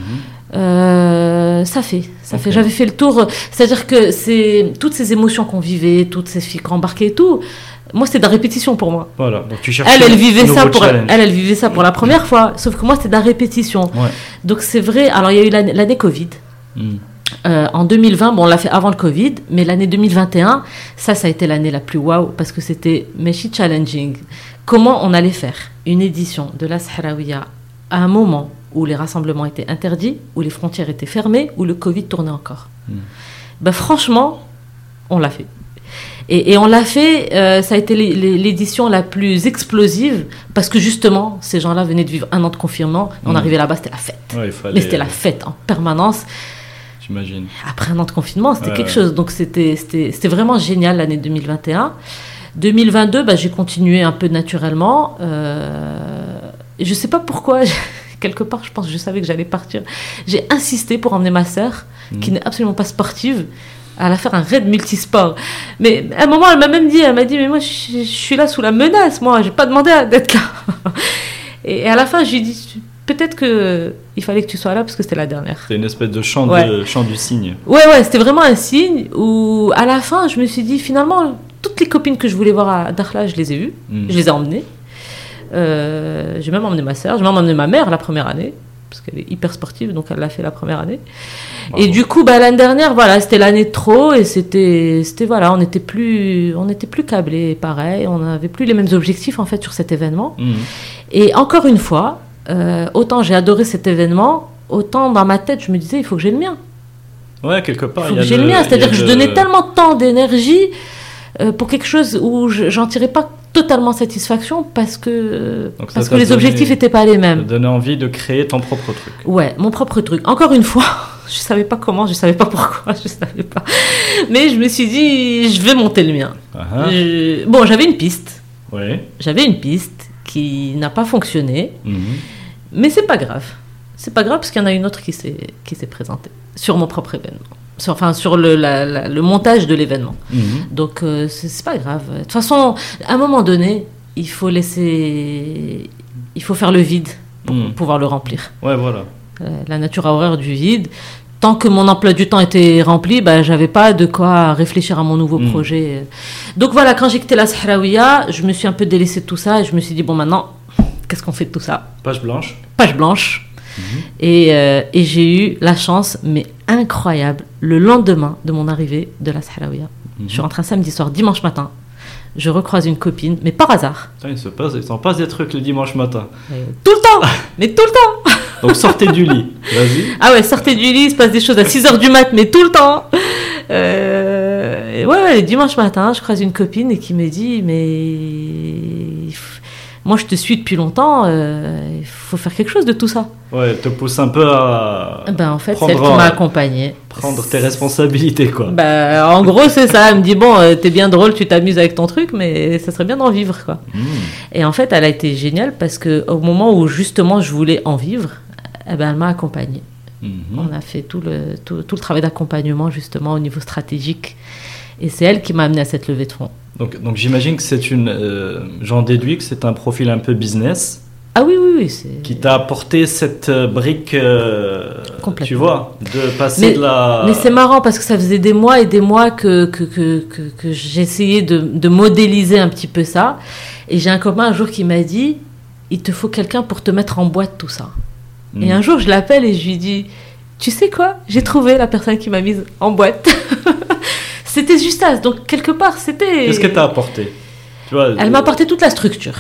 Euh, ça fait, ça fait. J'avais fait le tour. C'est-à-dire que c'est toutes ces émotions qu'on vivait, toutes ces filles qu'on embarquaient et tout. Moi, c'était de la répétition pour moi. Voilà. Donc tu cherches Elle, elle vivait ça pour challenge. elle, elle vivait ça pour la première fois. Sauf que moi, c'était de la répétition. Ouais. Donc c'est vrai. Alors il y a eu l'année Covid. Mhm. Euh, en 2020, bon, on l'a fait avant le Covid, mais l'année 2021, ça, ça a été l'année la plus waouh parce que c'était Meshi Challenging. Comment on allait faire une édition de la Sahraouia à un moment où les rassemblements étaient interdits, où les frontières étaient fermées, où le Covid tournait encore? Mm. ben, Franchement, on l'a fait. Et, et on l'a fait, euh, ça a été l'é- l'é- l'édition la plus explosive parce que justement, ces gens-là venaient de vivre un an de confinement. On Mm. arrivait là-bas, c'était la fête. Ouais, il fallait. Mais c'était la fête en permanence J'imagine. après un an de confinement, c'était Ouais, quelque chose. Donc c'était vraiment génial l'année 2021. 2022, bah, j'ai continué un peu naturellement. Euh, je sais pas pourquoi. (laughs) Quelque part, je pense que je savais que j'allais partir. J'ai insisté pour emmener ma sœur, qui Mhm. n'est absolument pas sportive, à la faire un raid multisport. Mais à un moment, elle m'a même dit, elle m'a dit, mais moi, je, je suis là sous la menace, moi, j'ai pas demandé d'être là. (laughs) Et à la fin, je lui ai dit, peut-être que il fallait que tu sois là parce que c'était la dernière. C'est une espèce de chant, Ouais. de, chant du cygne. Ouais, ouais, c'était vraiment un signe où, à la fin, je me suis dit, finalement, toutes les copines que je voulais voir à Dakhla, je les ai vues, Mhm. je les ai emmenées. Euh, j'ai même emmené ma sœur, j'ai même emmené ma mère la première année, parce qu'elle est hyper sportive, donc elle l'a fait la première année. Bravo. Et du coup, bah, l'année dernière, voilà, c'était l'année de trop, et c'était, c'était voilà, on n'était plus, on n'était plus câblés, pareil, on n'avait plus les mêmes objectifs, en fait, sur cet événement. Mhm. Et encore une fois, euh, autant j'ai adoré cet événement, autant dans ma tête, je me disais, il faut que j'ai le mien. Ouais, quelque part. Il faut que j'ai le mien. C'est-à-dire que je donnais tellement de temps, d'énergie euh, pour quelque chose où je- j'en tirais pas totalement satisfaction parce que, Donc ça parce que les donné- objectifs n'étaient pas les Ça mêmes. donne envie de créer ton propre truc. Ouais, mon propre truc. Encore une fois, (laughs) je savais pas comment, je savais pas pourquoi, (laughs) je savais pas. Mais je me suis dit, je vais monter le mien. Je- Bon, j'avais une piste. Ouais. J'avais une piste qui n'a pas fonctionné, Mhm. Mais c'est pas grave. C'est pas grave parce qu'il y en a une autre qui s'est qui s'est présentée. sur mon propre événement. Sur- enfin, sur le, la- la- le montage de l'événement. Mhm. Donc, euh, c'est c'est pas grave. De toute façon, à un moment donné, il faut laisser. Il faut faire le vide pour Mhm. pouvoir le remplir. Ouais, voilà. Euh, la nature a horreur du vide. Tant que mon emploi du temps était rempli, bah, j'avais pas de quoi réfléchir à mon nouveau Mm. projet. Donc voilà, quand j'ai quitté la Sahraouia, je me suis un peu délaissé de tout ça et je me suis dit, bon, maintenant, qu'est-ce qu'on fait de tout ça Page blanche. Page blanche. Et, euh, et j'ai eu la chance, mais incroyable, le lendemain de mon arrivée de la Sahraouia. Je suis rentrée un samedi soir, dimanche matin. Je recroise une copine, mais par hasard. Putain, il se passe, il s'en passe des trucs le dimanche matin. Tout le temps Mais tout le temps Donc sortez du lit. (laughs) Vas-y. Ah ouais, sortez du lit, il se passe des choses à 6h du mat, mais tout le temps. Euh, ouais, ouais, dimanche matin, je croise une copine et qui me dit, mais moi je te suis depuis longtemps, euh, il faut faire quelque chose de tout ça. Ouais, elle te pousse un peu à Ben en fait, c'est elle qui m'a accompagnée. prendre tes responsabilités, quoi. Ben, en gros, c'est ça. Elle me dit, bon, euh, t'es bien drôle, tu t'amuses avec ton truc, mais ça serait bien d'en vivre, quoi. Mhm. Et en fait, elle a été géniale parce que au moment où justement je voulais en vivre, eh ben, elle m'a accompagnée. Mhm. On a fait tout le, tout, tout le travail d'accompagnement justement au niveau stratégique. Et c'est elle qui m'a amené à cette levée de fonds. Donc, donc j'imagine que c'est une. euh, J'en déduis que c'est un profil un peu business Ah oui, oui, oui. Qui t'a apporté cette euh, brique. euh, tu vois, de passer Mais- de la. Mais c'est marrant parce que ça faisait des mois et des mois que, que, que, que, que j'essayais de, de modéliser un petit peu ça. Et j'ai un copain un jour qui m'a dit il te faut quelqu'un pour te mettre en boîte tout ça. Mhm. Et un jour, je l'appelle et je lui dis Tu sais quoi? J'ai trouvé la personne qui m'a mise en boîte. (laughs) c'était Justas. Donc, quelque part, c'était. Qu'est-ce que t'as apporté tu vois, Elle m'a apporté toute la structure.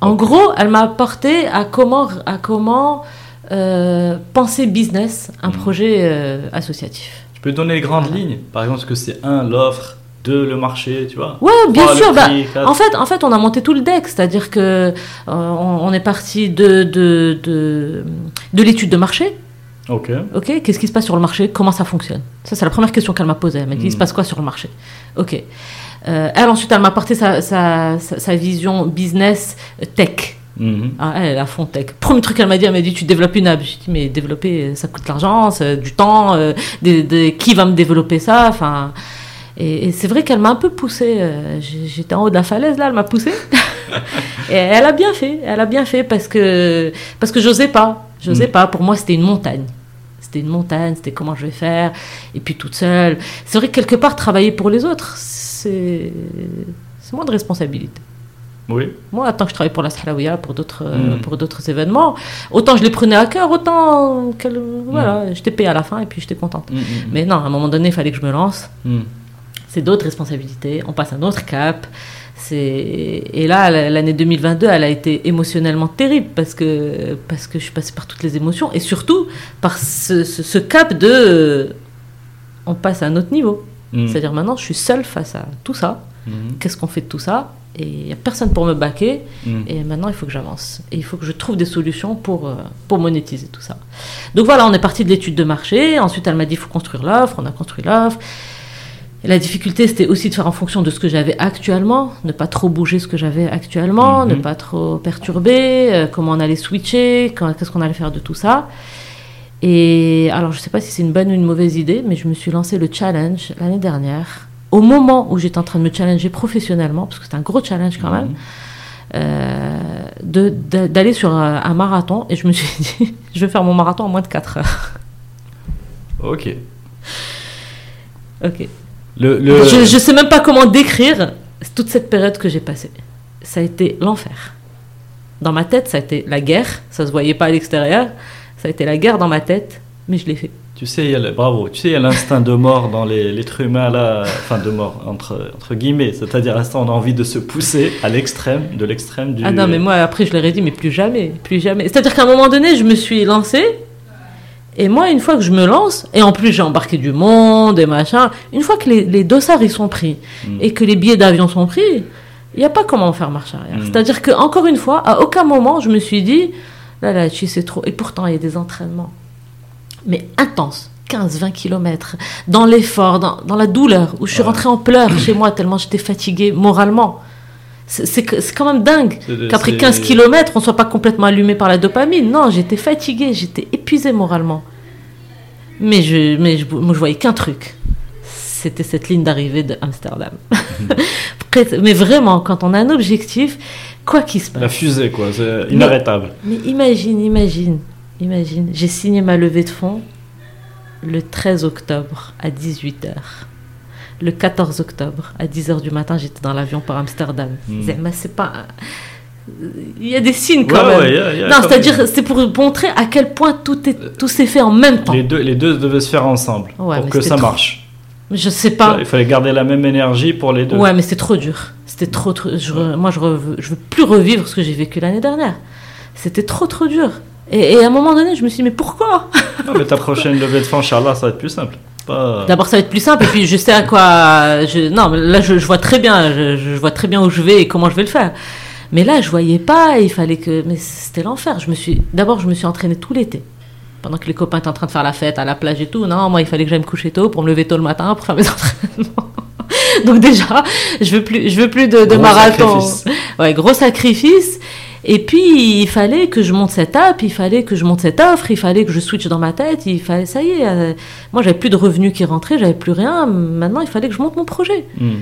En gros, elle m'a apporté à comment, à comment euh, penser business un Mhm. projet euh, associatif. Tu peux donner les grandes Voilà. lignes Par exemple, ce que c'est un, l'offre, deux, le marché, tu vois Ouais, bien Trois, sûr. bah, prix, en fait, en fait, on a monté tout le deck, c'est-à-dire que euh, on, on est parti de de, de, de l'étude de marché. Ok. Ok, qu'est-ce qui se passe sur le marché? Comment ça fonctionne? Ça, c'est la première question qu'elle m'a posée. Elle m'a dit, il se passe quoi sur le marché? Ok. Euh, elle, ensuite, elle m'a apporté sa, sa, sa, sa vision business euh, tech. Ah, elle, à fond tech. Premier truc qu'elle m'a dit, elle m'a dit, tu développes une app. J'ai dit, mais développer, euh, ça coûte de l'argent, du temps, euh, des- des- qui va me développer ça? Enfin, et, et c'est vrai qu'elle m'a un peu poussé. euh, J'étais en haut de la falaise, là, elle m'a poussé. (laughs) et elle a bien fait, elle a bien fait parce que, parce que j'osais pas. J'osais Mm. pas. Pour moi, c'était une montagne. C'était une montagne, c'était comment je vais faire, et puis toute seule. C'est vrai que quelque part, travailler pour les autres, c'est moins de responsabilité. Oui. Moi, tant que je travaille pour la pour d'autres euh, Mm. pour d'autres événements, autant je les prenais à cœur, autant qu'elle- voilà, j'étais payée à la fin et puis j'étais contente. Mhm. Mais non, à un moment donné, il fallait que je me lance. C'est d'autres responsabilités. On passe un autre cap. Et là, l'année 2022, elle a été émotionnellement terrible parce que parce que je suis passée par toutes les émotions et surtout par ce, ce- ce cap de euh, on passe à un autre niveau. Mhm. C'est-à-dire maintenant, je suis seule face à tout ça. Mhm. Qu'est-ce qu'on fait de tout ça? Et il n'y a personne pour me baquer. Mhm. Et maintenant, il faut que j'avance. Et il faut que je trouve des solutions pour, euh, pour monétiser tout ça. Donc voilà, on est parti de l'étude de marché. Ensuite, elle m'a dit, il faut construire l'offre. On a construit l'offre. Et la difficulté, c'était aussi de faire en fonction de ce que j'avais actuellement, ne pas trop bouger ce que j'avais actuellement, Mhm. ne pas trop perturber, euh, comment on allait switcher, qu'est-ce qu'on allait faire de tout ça. Et alors, je ne sais pas si c'est une bonne ou une mauvaise idée, mais je me suis lancé le challenge l'année dernière, au moment où j'étais en train de me challenger professionnellement, parce que c'était un gros challenge quand même, Mhm. euh, d'aller sur un, un marathon. Et je me suis (laughs) dit, je vais faire mon marathon en moins de 4 heures. Ok. Ok. Le, le... Je, je sais même pas comment décrire toute cette période que j'ai passée. Ça a été l'enfer. Dans ma tête, ça a été la guerre. Ça se voyait pas à l'extérieur. Ça a été la guerre dans ma tête, mais je l'ai fait. Tu sais, il y a le- bravo. Tu sais, il y a l'instinct de mort dans les- l'être humain là, enfin de mort entre entre guillemets. C'est-à-dire, l'instant, on a envie de se pousser à l'extrême, de l'extrême du. Ah non, mais moi, après, je leur ai dit, mais plus jamais, plus jamais. C'est-à-dire qu'à un moment donné, je me suis lancée. Et moi, une fois que je me lance, et en plus j'ai embarqué du monde et machin, une fois que les, les dossards ils sont pris Mm. et que les billets d'avion sont pris, il n'y a pas comment faire marche arrière. Mm. C'est-à-dire que encore une fois, à aucun moment je me suis dit, là là, tu sais trop. Et pourtant, il y a des entraînements, mais intenses. 15-20 km, dans l'effort, dans, dans la douleur, où je suis rentrée en pleurs chez moi tellement j'étais fatiguée moralement. C'est quand même dingue qu'après c'est- 15 km, on soit pas complètement allumé par la dopamine. Non, j'étais fatiguée, j'étais épuisée moralement. Mais je, mais je, moi, je voyais qu'un truc. C'était cette ligne d'arrivée de Amsterdam. (laughs) mais vraiment, quand on a un objectif, quoi qu'il se passe. La fusée, quoi, c'est inarrêtable. Mais, mais imagine, imagine, imagine. J'ai signé ma levée de fonds le 13 octobre à 18h. Le 14 octobre à 10h du matin, j'étais dans l'avion pour Amsterdam. Mais c'est pas. Il y a des signes quand même. Ouais, y a- y a non, c'est-à-dire, c'est pour montrer à quel point tout est tout s'est fait en même temps. Les deux, les deux devaient se faire ensemble Ouais, pour que ça trop. marche. Je sais pas. Il fallait garder la même énergie pour les deux. Ouais, mais c'était trop dur. C'était trop, trop- je re- moi, je, re- je veux plus revivre ce que j'ai vécu l'année dernière. C'était trop, trop dur. Et, et à un moment donné, je me suis dit, mais pourquoi? Non, mais ta prochaine levée de fonds, Inch'Allah, ça va être plus simple. Pas... D'abord, ça va être plus simple. Et puis, je sais à quoi. Je, non, mais là, je, je vois très bien. Je, je vois très bien où je vais et comment je vais le faire. Mais là, je voyais pas. Il fallait que. Mais c'était l'enfer. Je me suis. D'abord, je me suis entraînée tout l'été. Pendant que les copains étaient en train de faire la fête à la plage et tout. Non, moi, il fallait que j'aille me coucher tôt pour me lever tôt le matin pour faire mes (laughs) entraînements. Donc déjà, je veux plus, je veux plus de, marathon. sacrifice. Ouais, gros sacrifice. Et puis, il fallait que je monte cette app, il fallait que je monte cette offre, il fallait que je switch dans ma tête, il fallait, ça y est, euh, moi j'avais plus de revenus qui rentraient, j'avais plus rien, maintenant il fallait que je monte mon projet. Hmm.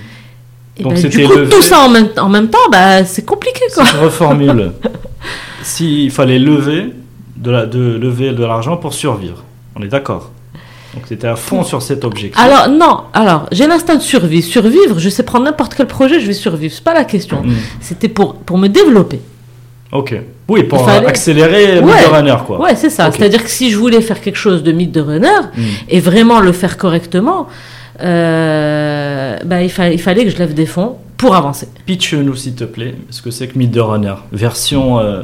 Et Donc bah, du coup, tout ça en même, en même temps, bah, c'est compliqué Si quoi. je reformule, (laughs) s'il fallait lever de la- de lever de l'argent pour survivre, on est d'accord. Donc c'était à fond sur cet objectif. Alors, non, alors, j'ai l'instinct de survie. Survivre, je sais prendre n'importe quel projet, je vais survivre, c'est pas la question. Hmm. C'était pour, pour me développer. Ok. Oui, pour fallait- accélérer Ouais. runner, quoi. Ouais, c'est ça. C'est-à-dire que si je voulais faire quelque chose de mythe de runner, Hmm. et vraiment le faire correctement, euh, bah, il, fa- il fallait que je lève des fonds pour avancer. Pitch-nous, s'il te plaît, ce que c'est que Meet the Runner. Version, euh,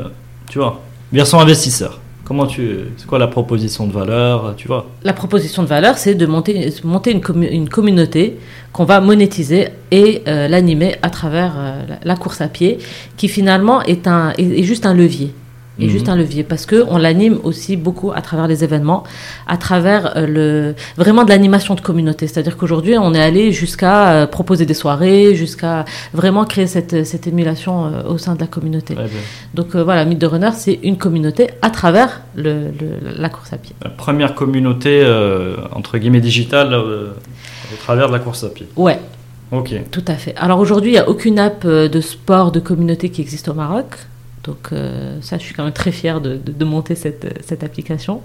tu vois, version investisseur. Comment tu. C'est quoi la proposition de valeur, tu vois? La proposition de valeur, c'est de monter, monter une, commu- une communauté qu'on va monétiser et euh, l'animer à travers euh, la, course à pied, qui finalement est, un, est juste un levier. Est Mhm. juste un levier parce que on l'anime aussi beaucoup à travers les événements, à travers euh, le vraiment de l'animation de communauté. C'est-à-dire qu'aujourd'hui, on est allé jusqu'à euh, proposer des soirées, jusqu'à vraiment créer cette, cette émulation euh, au sein de la communauté. Ouais, Donc euh, voilà, Mythe de Runner, c'est une communauté à travers le, le- la course à pied. La première communauté, euh, entre guillemets, digitale, euh, au travers de la course à pied. Ouais, Ok. Tout à fait. Alors aujourd'hui, il n'y a aucune app euh, de sport, de communauté qui existe au Maroc. Donc euh, ça, je suis quand même très fière de, de- de monter cette, euh, cette application.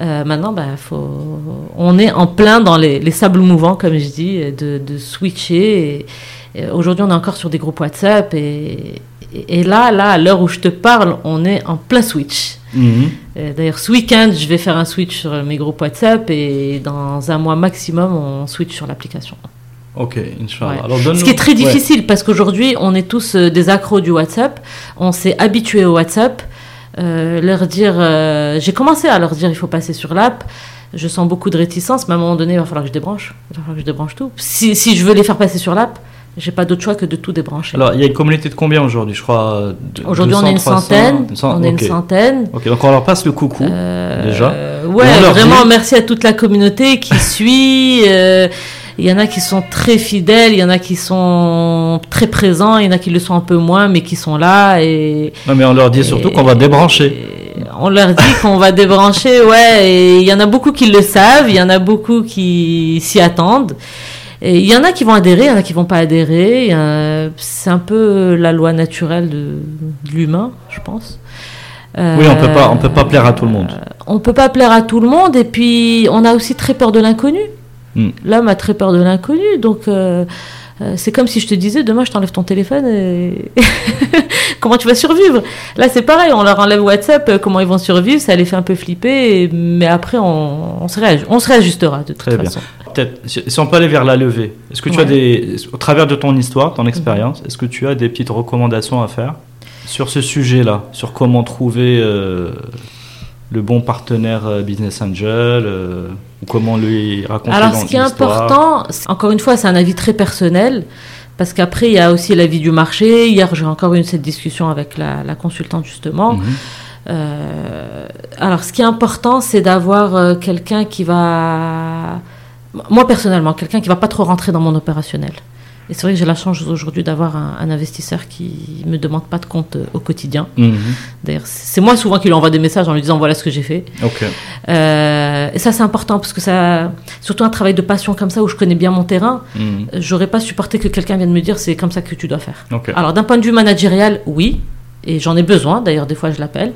Euh, maintenant, bah, faut... on est en plein dans les, les sables mouvants, comme je dis, de, de switcher. Et aujourd'hui, on est encore sur des groupes WhatsApp. Et, et, et là, là, à l'heure où je te parle, on est en plein switch. Mhm. Euh, D'ailleurs, ce week-end, je vais faire un switch sur mes groupes WhatsApp et dans un mois maximum, on switch sur l'application. Ok, Inch'Allah. Ouais. Alors, Ce qui est très Ouais. difficile parce qu'aujourd'hui, on est tous euh, des accros du WhatsApp. On s'est habitué au WhatsApp. Euh, leur dire, euh, j'ai commencé à leur dire, il faut passer sur l'app. Je sens beaucoup de réticence, mais à un moment donné, il va falloir que je débranche. Il va falloir que je débranche tout. Si, si je veux les faire passer sur l'app, j'ai pas d'autre choix que de tout débrancher. Alors, il y a une communauté de combien aujourd'hui Je crois. euh, Aujourd'hui, on 200, est une 300, centaine. une cent- On est ok. une centaine. Ok, donc on leur passe le coucou. Euh, déjà. Ouais, vraiment, dit- merci à toute la communauté qui suit. Euh, Il y en a qui sont très fidèles, il y en a qui sont très présents, il y en a qui le sont un peu moins, mais qui sont là. Et, Non, mais on leur dit surtout qu'on va débrancher. on leur dit (laughs) qu'on va débrancher, ouais. Et il y en a beaucoup qui le savent, il y en a beaucoup qui s'y attendent. Et il y en a qui vont adhérer, il y en a qui vont pas adhérer. a- C'est un peu la loi naturelle de, de l'humain, je pense. Oui, on peut pas, on peut pas plaire à tout le monde. Euh, on peut pas plaire à tout le monde et puis on a aussi très peur de l'inconnu. Hmm. L'homme a très peur de l'inconnu, donc euh, euh, c'est comme si je te disais demain je t'enlève ton téléphone et (laughs) comment tu vas survivre? Là c'est pareil, on leur enlève WhatsApp, euh, comment ils vont survivre, ça les fait un peu flipper, et- mais après on, on se on se réajustera de toute Très bien. façon. Peut-être, si on peut aller vers la levée, est-ce que tu Ouais. as des, au travers de ton histoire, ton expérience, est-ce que tu as des petites recommandations à faire sur ce sujet-là, sur comment trouver euh, le bon partenaire euh, business angel, euh, ou comment lui raconter Alors, ce qui est important, encore une fois, c'est un avis très personnel, parce qu'après, il y a aussi l'avis du marché. Hier, j'ai encore eu cette discussion avec la, la consultante, justement. Mhm. Euh, alors, ce qui est important, c'est d'avoir euh, quelqu'un qui va. Moi, personnellement, quelqu'un qui va pas trop rentrer dans mon opérationnel. Et c'est vrai que j'ai la chance aujourd'hui d'avoir un, un investisseur qui me demande pas de compte euh, au quotidien. Mhm. D'ailleurs, c'est moi souvent qui lui envoie des messages en lui disant voilà ce que j'ai fait. Euh, et ça, c'est important parce que ça, surtout un travail de passion comme ça où je connais bien mon terrain, Mhm. j'aurais pas supporté que quelqu'un vienne me dire c'est comme ça que tu dois faire. Alors d'un point de vue managérial, oui, et j'en ai besoin. D'ailleurs, des fois, je l'appelle.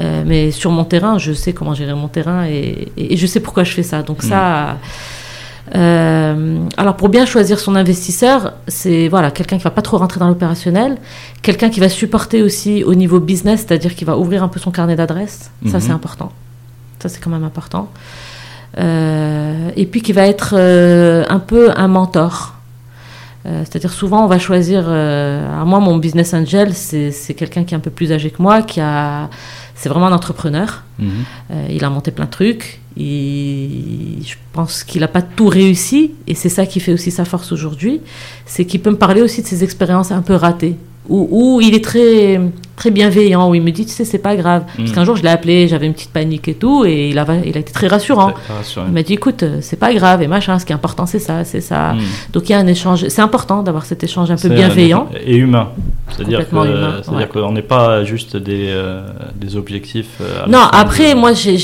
Euh, mais sur mon terrain, je sais comment gérer mon terrain et, et- et je sais pourquoi je fais ça. Donc ça. Euh, alors pour bien choisir son investisseur, c'est voilà quelqu'un qui va pas trop rentrer dans l'opérationnel, quelqu'un qui va supporter aussi au niveau business, c'est-à-dire qui va ouvrir un peu son carnet d'adresses. Ça Mhm. c'est important. Ça c'est quand même important. Euh, et puis qui va être euh, un peu un mentor. C'est-à-dire souvent on va choisir. Alors moi mon business angel c'est quelqu'un qui est un peu plus âgé que moi, qui a c'est vraiment un entrepreneur. Mhm. Euh, il a monté plein de trucs. Et je pense qu'il n'a pas tout réussi. Et c'est ça qui fait aussi sa force aujourd'hui. C'est qu'il peut me parler aussi de ses expériences un peu ratées. Où, où il est très, très bienveillant. Où il me dit, tu sais, c'est pas grave. Parce Mm. qu'un jour, je l'ai appelé, j'avais une petite panique et tout. Et il a, il a été très rassurant. Il m'a dit, écoute, euh, c'est pas grave. Et machin, ce qui est important, c'est ça, c'est ça. Mhm. Donc il y a un échange. C'est important d'avoir cet échange un peu bienveillant. Et humain. C'est-à-dire ouais. qu'on n'est pas juste des, euh, des objectifs. euh, Non, après, de- moi, c'est,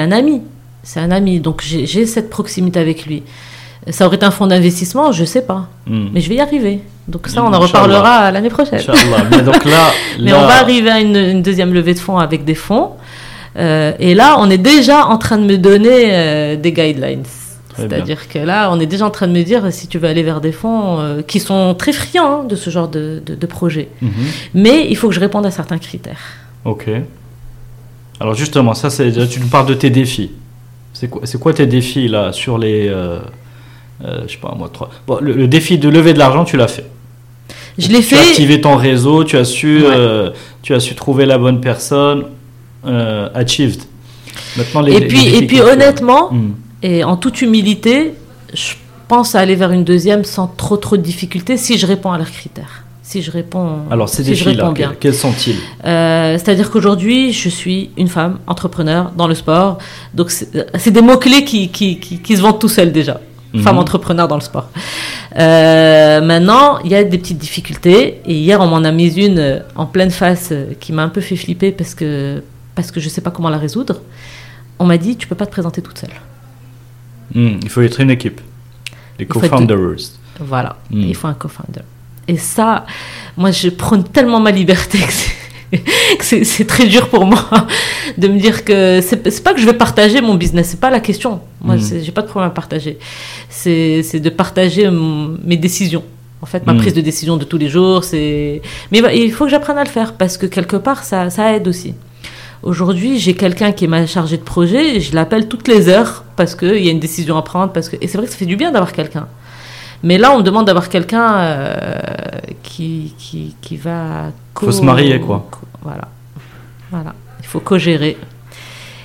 un ami. C'est un ami. Donc, j'ai cette proximité avec lui. Ça aurait été un fonds d'investissement, je sais pas. Mhm. Mais je vais y arriver. Donc, ça, on en reparlera l'année prochaine. Mais donc là, (laughs) Mais là- on va arriver à une, une deuxième levée de fonds avec des fonds. Euh, et là, on est déjà en train de me donner euh, des guidelines. C'est-à-dire que là, on est déjà en train de me dire si tu veux aller vers des fonds euh, qui sont très friands hein, de ce genre de, de, de projet. Mhm. Mais il faut que je réponde à certains critères. Ok. Alors justement, ça, tu nous parles de tes défis. C'est quoi, c'est quoi tes défis là sur les, euh, je sais pas moi trois. Bon, le, le défi de lever de l'argent, tu l'as fait. Je l'ai Tu as fait. activé ton réseau, tu as su, Ouais. euh, tu as su trouver la bonne personne, euh, achieved. Maintenant les. Et les puis, et puis honnêtement, Hmm. et en toute humilité, je pense à aller vers une deuxième sans trop trop de difficultés si je réponds à leurs critères. Si je réponds, Alors ces si je défis là, réponds bien. quels, quels sont-ils? Euh, C'est-à-dire qu'aujourd'hui, je suis une femme entrepreneur dans le sport. Donc, c'est des mots-clés qui, qui, qui, qui se vendent tout seuls déjà. Mhm. Femme entrepreneur dans le sport. Euh, maintenant, il y a des petites difficultés. Et hier, on m'en a mis une euh, en pleine face euh, qui m'a un peu fait flipper parce que, parce que je ne sais pas comment la résoudre. On m'a dit, tu peux pas te présenter toute seule. Hmm, Il faut être une équipe. Les co-founders. Voilà, Mm. il faut un co-founder. Et ça, moi, je prône tellement ma liberté que (laughs) c'est- très dur pour moi (laughs) de me dire que c'est pas que je vais partager mon business, c'est pas la question. Moi, Mm. c'est- j'ai pas de problème à partager. C'est de partager mes décisions. En fait, ma Mm. prise de décision de tous les jours, c'est. Mais bah, il faut que j'apprenne à le faire parce que quelque part, ça, ça aide aussi. Aujourd'hui, j'ai quelqu'un qui est ma chargée de projet, et je l'appelle toutes les heures parce qu'il y a une décision à prendre. Parce que... Et c'est vrai que ça fait du bien d'avoir quelqu'un. Mais là, on me demande d'avoir quelqu'un euh, qui, qui, qui va. Faut se marier, quoi. Voilà. Voilà. Il faut co-gérer.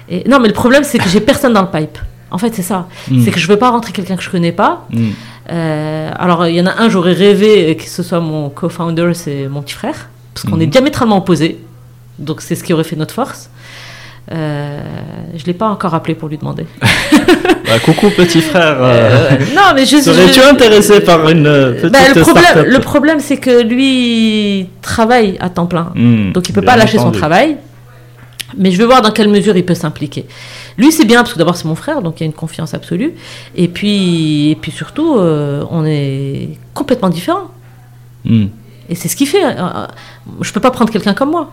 Et... Non, mais le problème, c'est que j'ai personne dans le pipe. En fait, c'est ça. Hmm. C'est que je veux pas rentrer quelqu'un que je connais pas. Hmm. Euh, alors, il y en a un, j'aurais rêvé que ce soit mon co-founder, c'est mon petit frère, parce qu'on Mhm. est diamétralement opposés. Donc, c'est ce qui aurait fait notre force. Euh, je l'ai pas encore appelé pour lui demander. (laughs) Bah, coucou petit frère. euh, Euh, non, mais je Serais-tu je- intéressé par une euh, petite Bah, le problème, le problème, c'est que lui il travaille à temps plein. Hmm, Donc il peut bien pas lâcher son travail. Mais je veux voir dans quelle mesure il peut s'impliquer. Lui, c'est bien parce que d'abord c'est mon frère, donc il y a une confiance absolue. Et puis, et puis surtout, euh, on est complètement différents. Hmm. Et c'est ce qui fait. euh, euh, je peux pas prendre quelqu'un comme moi.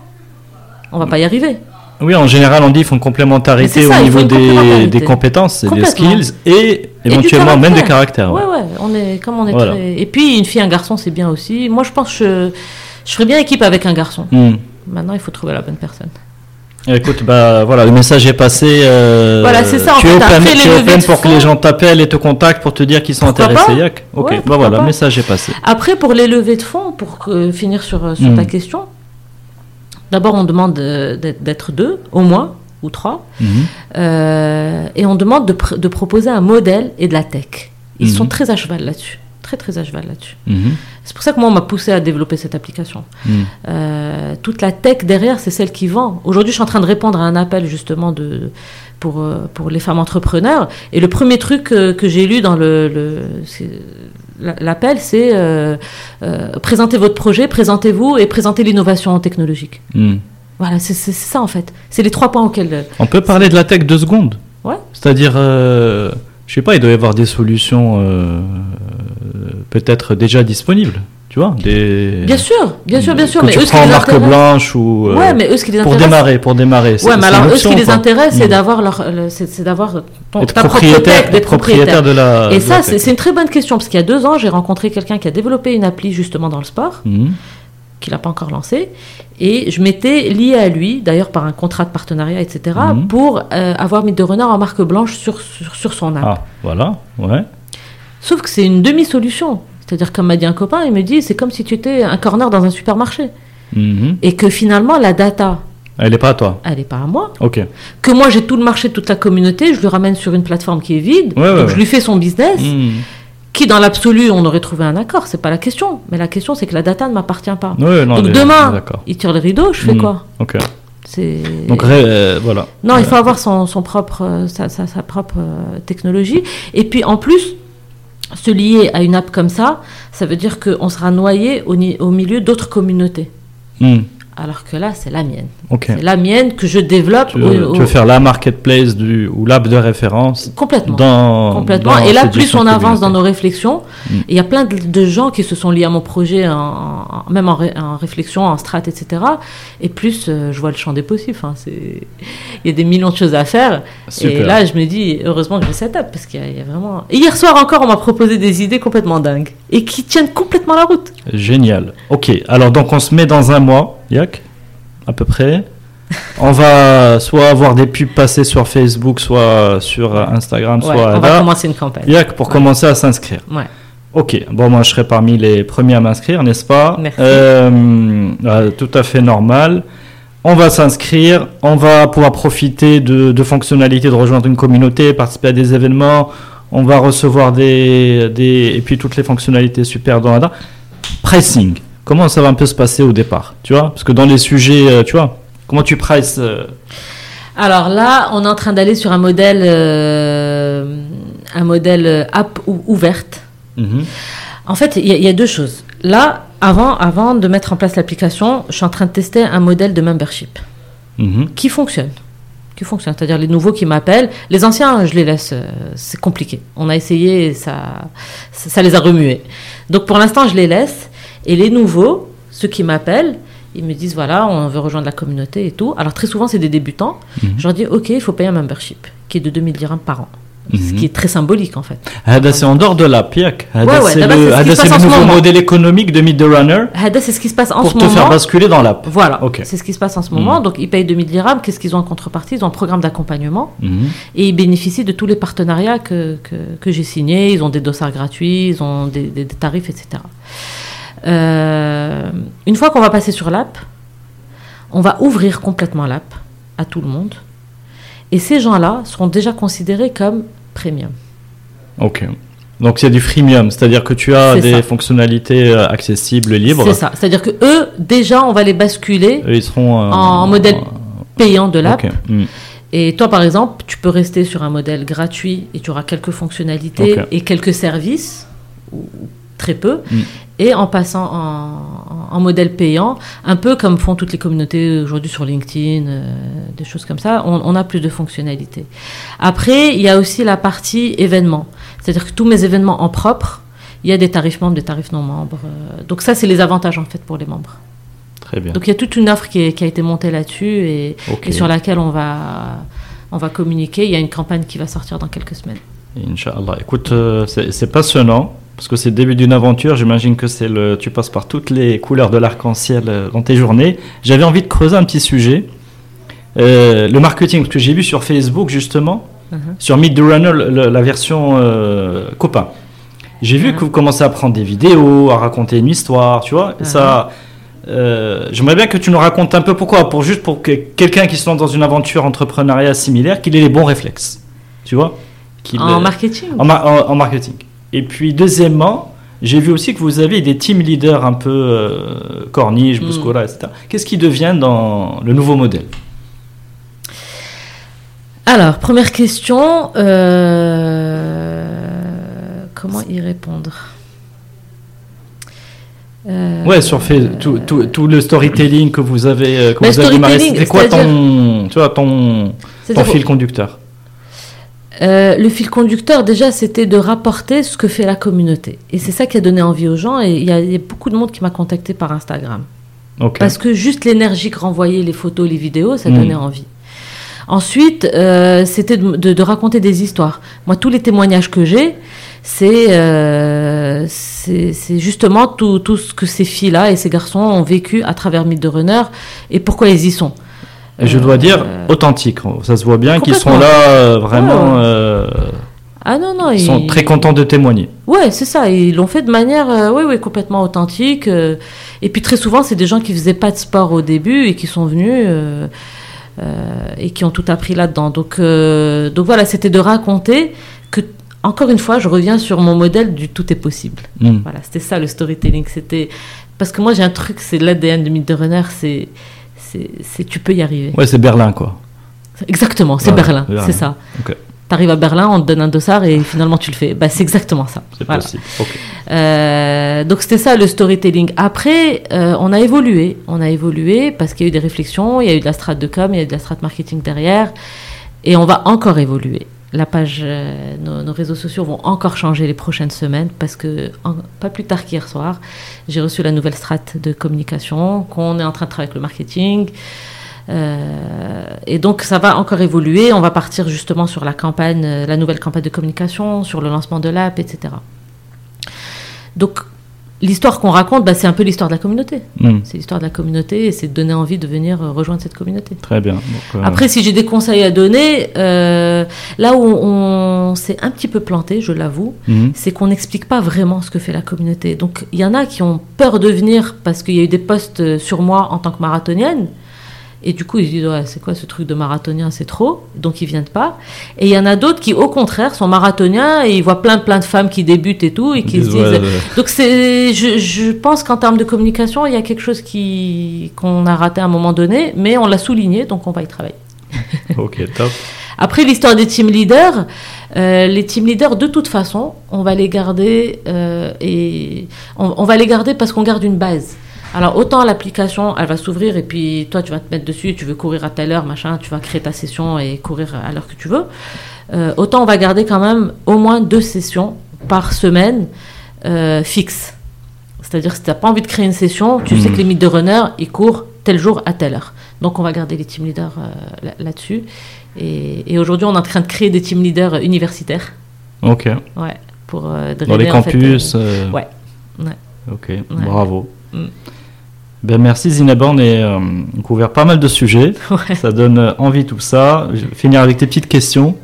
On va pas y arriver. Oui, en général, on dit qu'il faut une Mais complémentarité ça, au niveau des, des compétences et des skills et du éventuellement même des caractère. caractères. Ouais, ouais. On est comme on est Voilà. très- Et puis une fille, un garçon, c'est bien aussi. Moi, je pense que je, je ferais bien équipe avec un garçon. Hmm. Maintenant, il faut trouver la bonne personne. Écoute, bah voilà, le message est passé. euh, Voilà, c'est ça, en Tu es fait, open, les tu es open pour que les gens t'appellent et te contactent pour te dire qu'ils sont Pourquoi intéressés, pas Ok, Ouais, bah voilà, le message est passé. Après, pour les levées de fonds, pour que- finir sur, euh, sur Mm. ta question, d'abord, on demande euh, d'être deux, au moins, ou trois, Mhm. euh, et on demande de, pr- de proposer un modèle et de la tech. Ils Mhm. sont très à cheval là-dessus. Très, très à cheval là-dessus. Mhm. C'est pour ça que moi, on m'a poussé à développer cette application. Euh, toute la tech derrière, c'est celle qui vend. Aujourd'hui, je suis en train de répondre à un appel justement de, pour, pour les femmes entrepreneurs. Et le premier truc que j'ai lu dans le, l'appel, c'est euh, euh, présenter votre projet, présentez-vous et présentez l'innovation technologique. Hmm. Voilà, c'est ça en fait. C'est les trois points auxquels. On peut parler de la tech deux secondes Ouais. C'est-à-dire, euh, je sais pas, il doit y avoir des solutions euh, peut-être déjà disponibles, tu vois des... Bien sûr, bien sûr, bien sûr. Que mais tu eux, ce qui marque intéresse- blanche ou... euh, Ouais, mais eux, ce qui les pour intéresse. démarrer, pour démarrer. Ouais, mais alors eux, ce qui les intéresse, c'est Hmm. d'avoir leur, le- c'est d'avoir ton, ta propriétaire, tech, d'être être propriétaire de la. Et ça, c'est une très bonne question parce qu'il y a deux ans, j'ai rencontré quelqu'un qui a développé une appli justement dans le sport, Mhm. qu'il n'a pas encore lancé, et je m'étais liée à lui, d'ailleurs par un contrat de partenariat, etc., Mhm. pour euh, avoir mis de renard en marque blanche sur, sur, sur son app. Ah, voilà, ouais. Sauf que c'est une demi-solution. C'est-à-dire, comme m'a dit un copain, il me dit, c'est comme si tu étais un corner dans un supermarché. Mhm. Et que finalement, la data, Elle est pas à toi. elle n'est pas à moi. Ok. Que moi, j'ai tout le marché, toute la communauté, je le ramène sur une plateforme qui est vide. Ouais, ouais, donc, ouais. je lui fais son business. Mhm. Qui, dans l'absolu, on aurait trouvé un accord. C'est pas la question. Mais la question, c'est que la data ne m'appartient pas. Ouais, non, donc, les- demain, il tire le rideau, je fais Mhm. quoi? Ok. Donc, euh, voilà. Non, il faut avoir son, son propre, euh, sa, sa- sa propre euh, technologie. Et puis en plus, se lier à une app comme ça, ça veut dire qu'on sera noyé au, milieu d'autres communautés. Mhm. Alors que là, c'est la mienne. C'est la mienne que je développe Tu veux, au- tu veux faire la marketplace du, ou l'app de référence complètement. dans. Complètement. dans Et là, plus on avance dans nos réflexions, Mm. il y a plein de, de gens qui se sont liés à mon projet, en, en- même en, ré- en réflexion, en strat, etc. Et plus euh, je vois le champ des possibles. Il y a des millions de choses à faire. Super. Et là, je me dis, heureusement que j'ai cette app, parce qu'il y a vraiment. Et hier soir encore, on m'a proposé des idées complètement dingues, et qui tiennent complètement la route. Génial. Ok, alors donc on se met dans un mois, Yak, à peu près. On va soit avoir des pubs passer sur Facebook, soit sur Instagram, Ouais, soit on va là. commencer une campagne. Yak, pour Ouais. commencer à s'inscrire. Ouais. Ok, bon, moi je serai parmi les premiers à m'inscrire, n'est-ce pas? Merci. Euh, euh, Tout à fait normal. On va s'inscrire, on va pouvoir profiter de, de fonctionnalités de rejoindre une communauté, participer à des événements, on va recevoir des, des et puis toutes les fonctionnalités super dans la Pricing, comment ça va un peu se passer au départ, tu vois? Parce que dans les sujets, euh, tu vois, comment tu prices euh, Alors là, on est en train d'aller sur un modèle, euh, un modèle app ou- ouverte. mhm, En fait, il y, a- il y a deux choses. Là, avant, avant de mettre en place l'application, je suis en train de tester un modèle de membership mhm. qui fonctionne. Qui fonctionne. C'est-à-dire les nouveaux qui m'appellent. Les anciens, je les laisse. c'est compliqué. On a essayé, et ça, ça, ça les a remués. Donc pour l'instant, je les laisse. Et les nouveaux, ceux qui m'appellent, ils me disent voilà, on veut rejoindre la communauté et tout. Alors très souvent, c'est des débutants. Mhm. Je leur dis ok, il faut payer un membership qui est de 2000 dirhams par an. Ce mhm. qui est très symbolique en fait. Ah, bah, c'est en dehors de la PIAC. Ah, bah, ouais, ouais, c'est le, ce ah, bah, le, nouveau modèle économique de Mid Runner. c'est ce qui se passe en ce moment. Pour te faire basculer dans l'app. Voilà. C'est ce qui se passe en ce moment. Donc ils payent 2000 dirhams. Qu'est-ce qu'ils ont en contrepartie? Ils ont un programme d'accompagnement mhm. et ils bénéficient de tous les partenariats que, que, j'ai signés. Ils ont des dossards gratuits, ils ont des tarifs, etc. Euh, une fois qu'on va passer sur l'app, on va ouvrir complètement l'app à tout le monde. Et ces gens-là seront déjà considérés comme premium. Ok. Donc c'est du freemium, c'est-à-dire que tu as des ça. fonctionnalités euh, accessibles, libres. C'est ça. C'est-à-dire que eux, déjà, on va les basculer ils seront euh, en modèle payant de l'app. Ok. Mm. Et toi, par exemple, tu peux rester sur un modèle gratuit et tu auras quelques fonctionnalités et quelques services, ou très peu, Mm. Et en passant en, en modèle payant, un peu comme font toutes les communautés aujourd'hui sur LinkedIn, euh, des choses comme ça, on, on a plus de fonctionnalités. Après, il y a aussi la partie événements. C'est-à-dire que tous mes événements en propre, il y a des tarifs membres, des tarifs non membres. euh, donc ça, c'est les avantages en fait pour les membres. Très bien. Donc il y a toute une offre qui, est- qui a été montée là-dessus et, et sur laquelle on va, on va communiquer. Il y a une campagne qui va sortir dans quelques semaines. Inch'Allah. Écoute, euh, c'est passionnant parce que c'est le début d'une aventure. J'imagine que c'est le, tu passes par toutes les couleurs de l'arc-en-ciel euh, dans tes journées. J'avais envie de creuser un petit sujet. Euh, le marketing, parce que j'ai vu sur Facebook justement, Mhm. sur Meet the Runner, le- la version euh, copain. J'ai vu Mhm. que vous commencez à prendre des vidéos, à raconter une histoire, tu vois. Mhm. Ça, euh, j'aimerais bien que tu nous racontes un peu pourquoi, pour juste pour que quelqu'un qui se lance dans une aventure entrepreneuriale similaire, qu'il ait les bons réflexes, tu vois. En euh, marketing en, ma- en- en marketing. Et puis deuxièmement, j'ai vu aussi que vous avez des team leaders un peu euh, corniche, Mm. Bouscola, etc. Qu'est-ce qui devient dans le nouveau modèle? Alors, première question. euh, comment y répondre? Euh, ouais, sur fait, tout, tout, tout, le storytelling que vous avez, que vous avez démarré, c'était quoi ton, tu vois, ton, ton fil conducteur? Euh, le fil conducteur, déjà, c'était de rapporter ce que fait la communauté. Et c'est ça qui a donné envie aux gens. Et il y, a beaucoup de monde qui m'a contacté par Instagram. Parce que juste l'énergie que renvoyaient les photos, les vidéos, ça donnait hmm. envie. Ensuite, euh, c'était de, raconter des histoires. Moi, tous les témoignages que j'ai, c'est euh, justement tout, tout, ce que ces filles-là et ces garçons ont vécu à travers Mythe de Runner et pourquoi ils y sont. Et je dois dire euh, authentique. Ça se voit bien qu'ils sont là euh, vraiment. ah non, non. Ils, sont très contents de témoigner. Ouais, c'est ça. Ils l'ont fait de manière oui, oui, complètement authentique. et puis très souvent, c'est des gens qui faisaient pas de sport au début et qui sont venus. et qui ont tout appris là-dedans. Donc, donc voilà, c'était de raconter que encore une fois, je reviens sur mon modèle du tout est possible. Hmm. Voilà, c'était ça le storytelling. C'était parce que moi j'ai un truc, c'est l'ADN de Mythe Runner, c'est c'est tu peux y arriver. Ouais, c'est Berlin quoi. Exactement, c'est Berlin, c'est ça. Tu arrives à Berlin, on te donne un dossard et finalement tu le fais. Bah, c'est exactement ça. C'est possible. Euh, donc c'était ça le storytelling. Après, euh, on a évolué. On a évolué parce qu'il y a eu des réflexions, il y a eu de la strate de com, il y a eu de la strate marketing derrière. Et on va encore évoluer la page, euh, nos, réseaux sociaux vont encore changer les prochaines semaines parce que pas plus tard qu'hier soir, j'ai reçu la nouvelle strate de communication, qu'on est en train de travailler avec le marketing. Euh, et donc ça va encore évoluer. On va partir justement sur la campagne, euh, la nouvelle campagne de communication, sur le lancement de l'app, etc. Donc l'histoire qu'on raconte, bah, c'est un peu l'histoire de la communauté. Hmm. C'est l'histoire de la communauté et c'est de donner envie de venir euh, rejoindre cette communauté. Très bien. Euh, Après, si j'ai des conseils à donner, euh, là où on, s'est un petit peu planté, je l'avoue, hmm. c'est qu'on n'explique pas vraiment ce que fait la communauté. Donc, il y en a qui ont peur de venir parce qu'il y a eu des posts sur moi en tant que marathonienne. Et du coup, ils se disent, ouais, c'est quoi ce truc de marathonien, c'est trop, donc ils viennent pas. Et il y en a d'autres qui, au contraire, sont marathoniens et ils voient plein, plein de femmes qui débutent et tout, et qui se disent. Donc c'est, je, je pense qu'en termes de communication, il y a quelque chose qui, qu'on a raté à un moment donné, mais on l'a souligné, donc on va y travailler. (laughs) ok, top. Après l'histoire des team leaders, euh, les team leaders, de toute façon, on va les garder euh, et on, on va les garder parce qu'on garde une base. Alors autant l'application, elle va s'ouvrir et puis toi tu vas te mettre dessus, tu veux courir à telle heure, machin, tu vas créer ta session et courir à l'heure que tu veux. Euh, autant on va garder quand même au moins deux sessions par semaine euh, fixes. C'est-à-dire si tu n'as pas envie de créer une session, tu sais hmm. que les mythes de runner, ils courent tel jour à telle heure. Donc on va garder les team leaders euh, là-dessus. Et, aujourd'hui on est en train de créer des team leaders universitaires. Ok. Ouais. Pour, Dans les campus. ouais. ouais. Ok, bravo. Hmm. Ben merci Zineb, on a couvert pas mal de sujets. (laughs) Ça donne euh, envie tout ça. Je vais finir avec tes petites questions.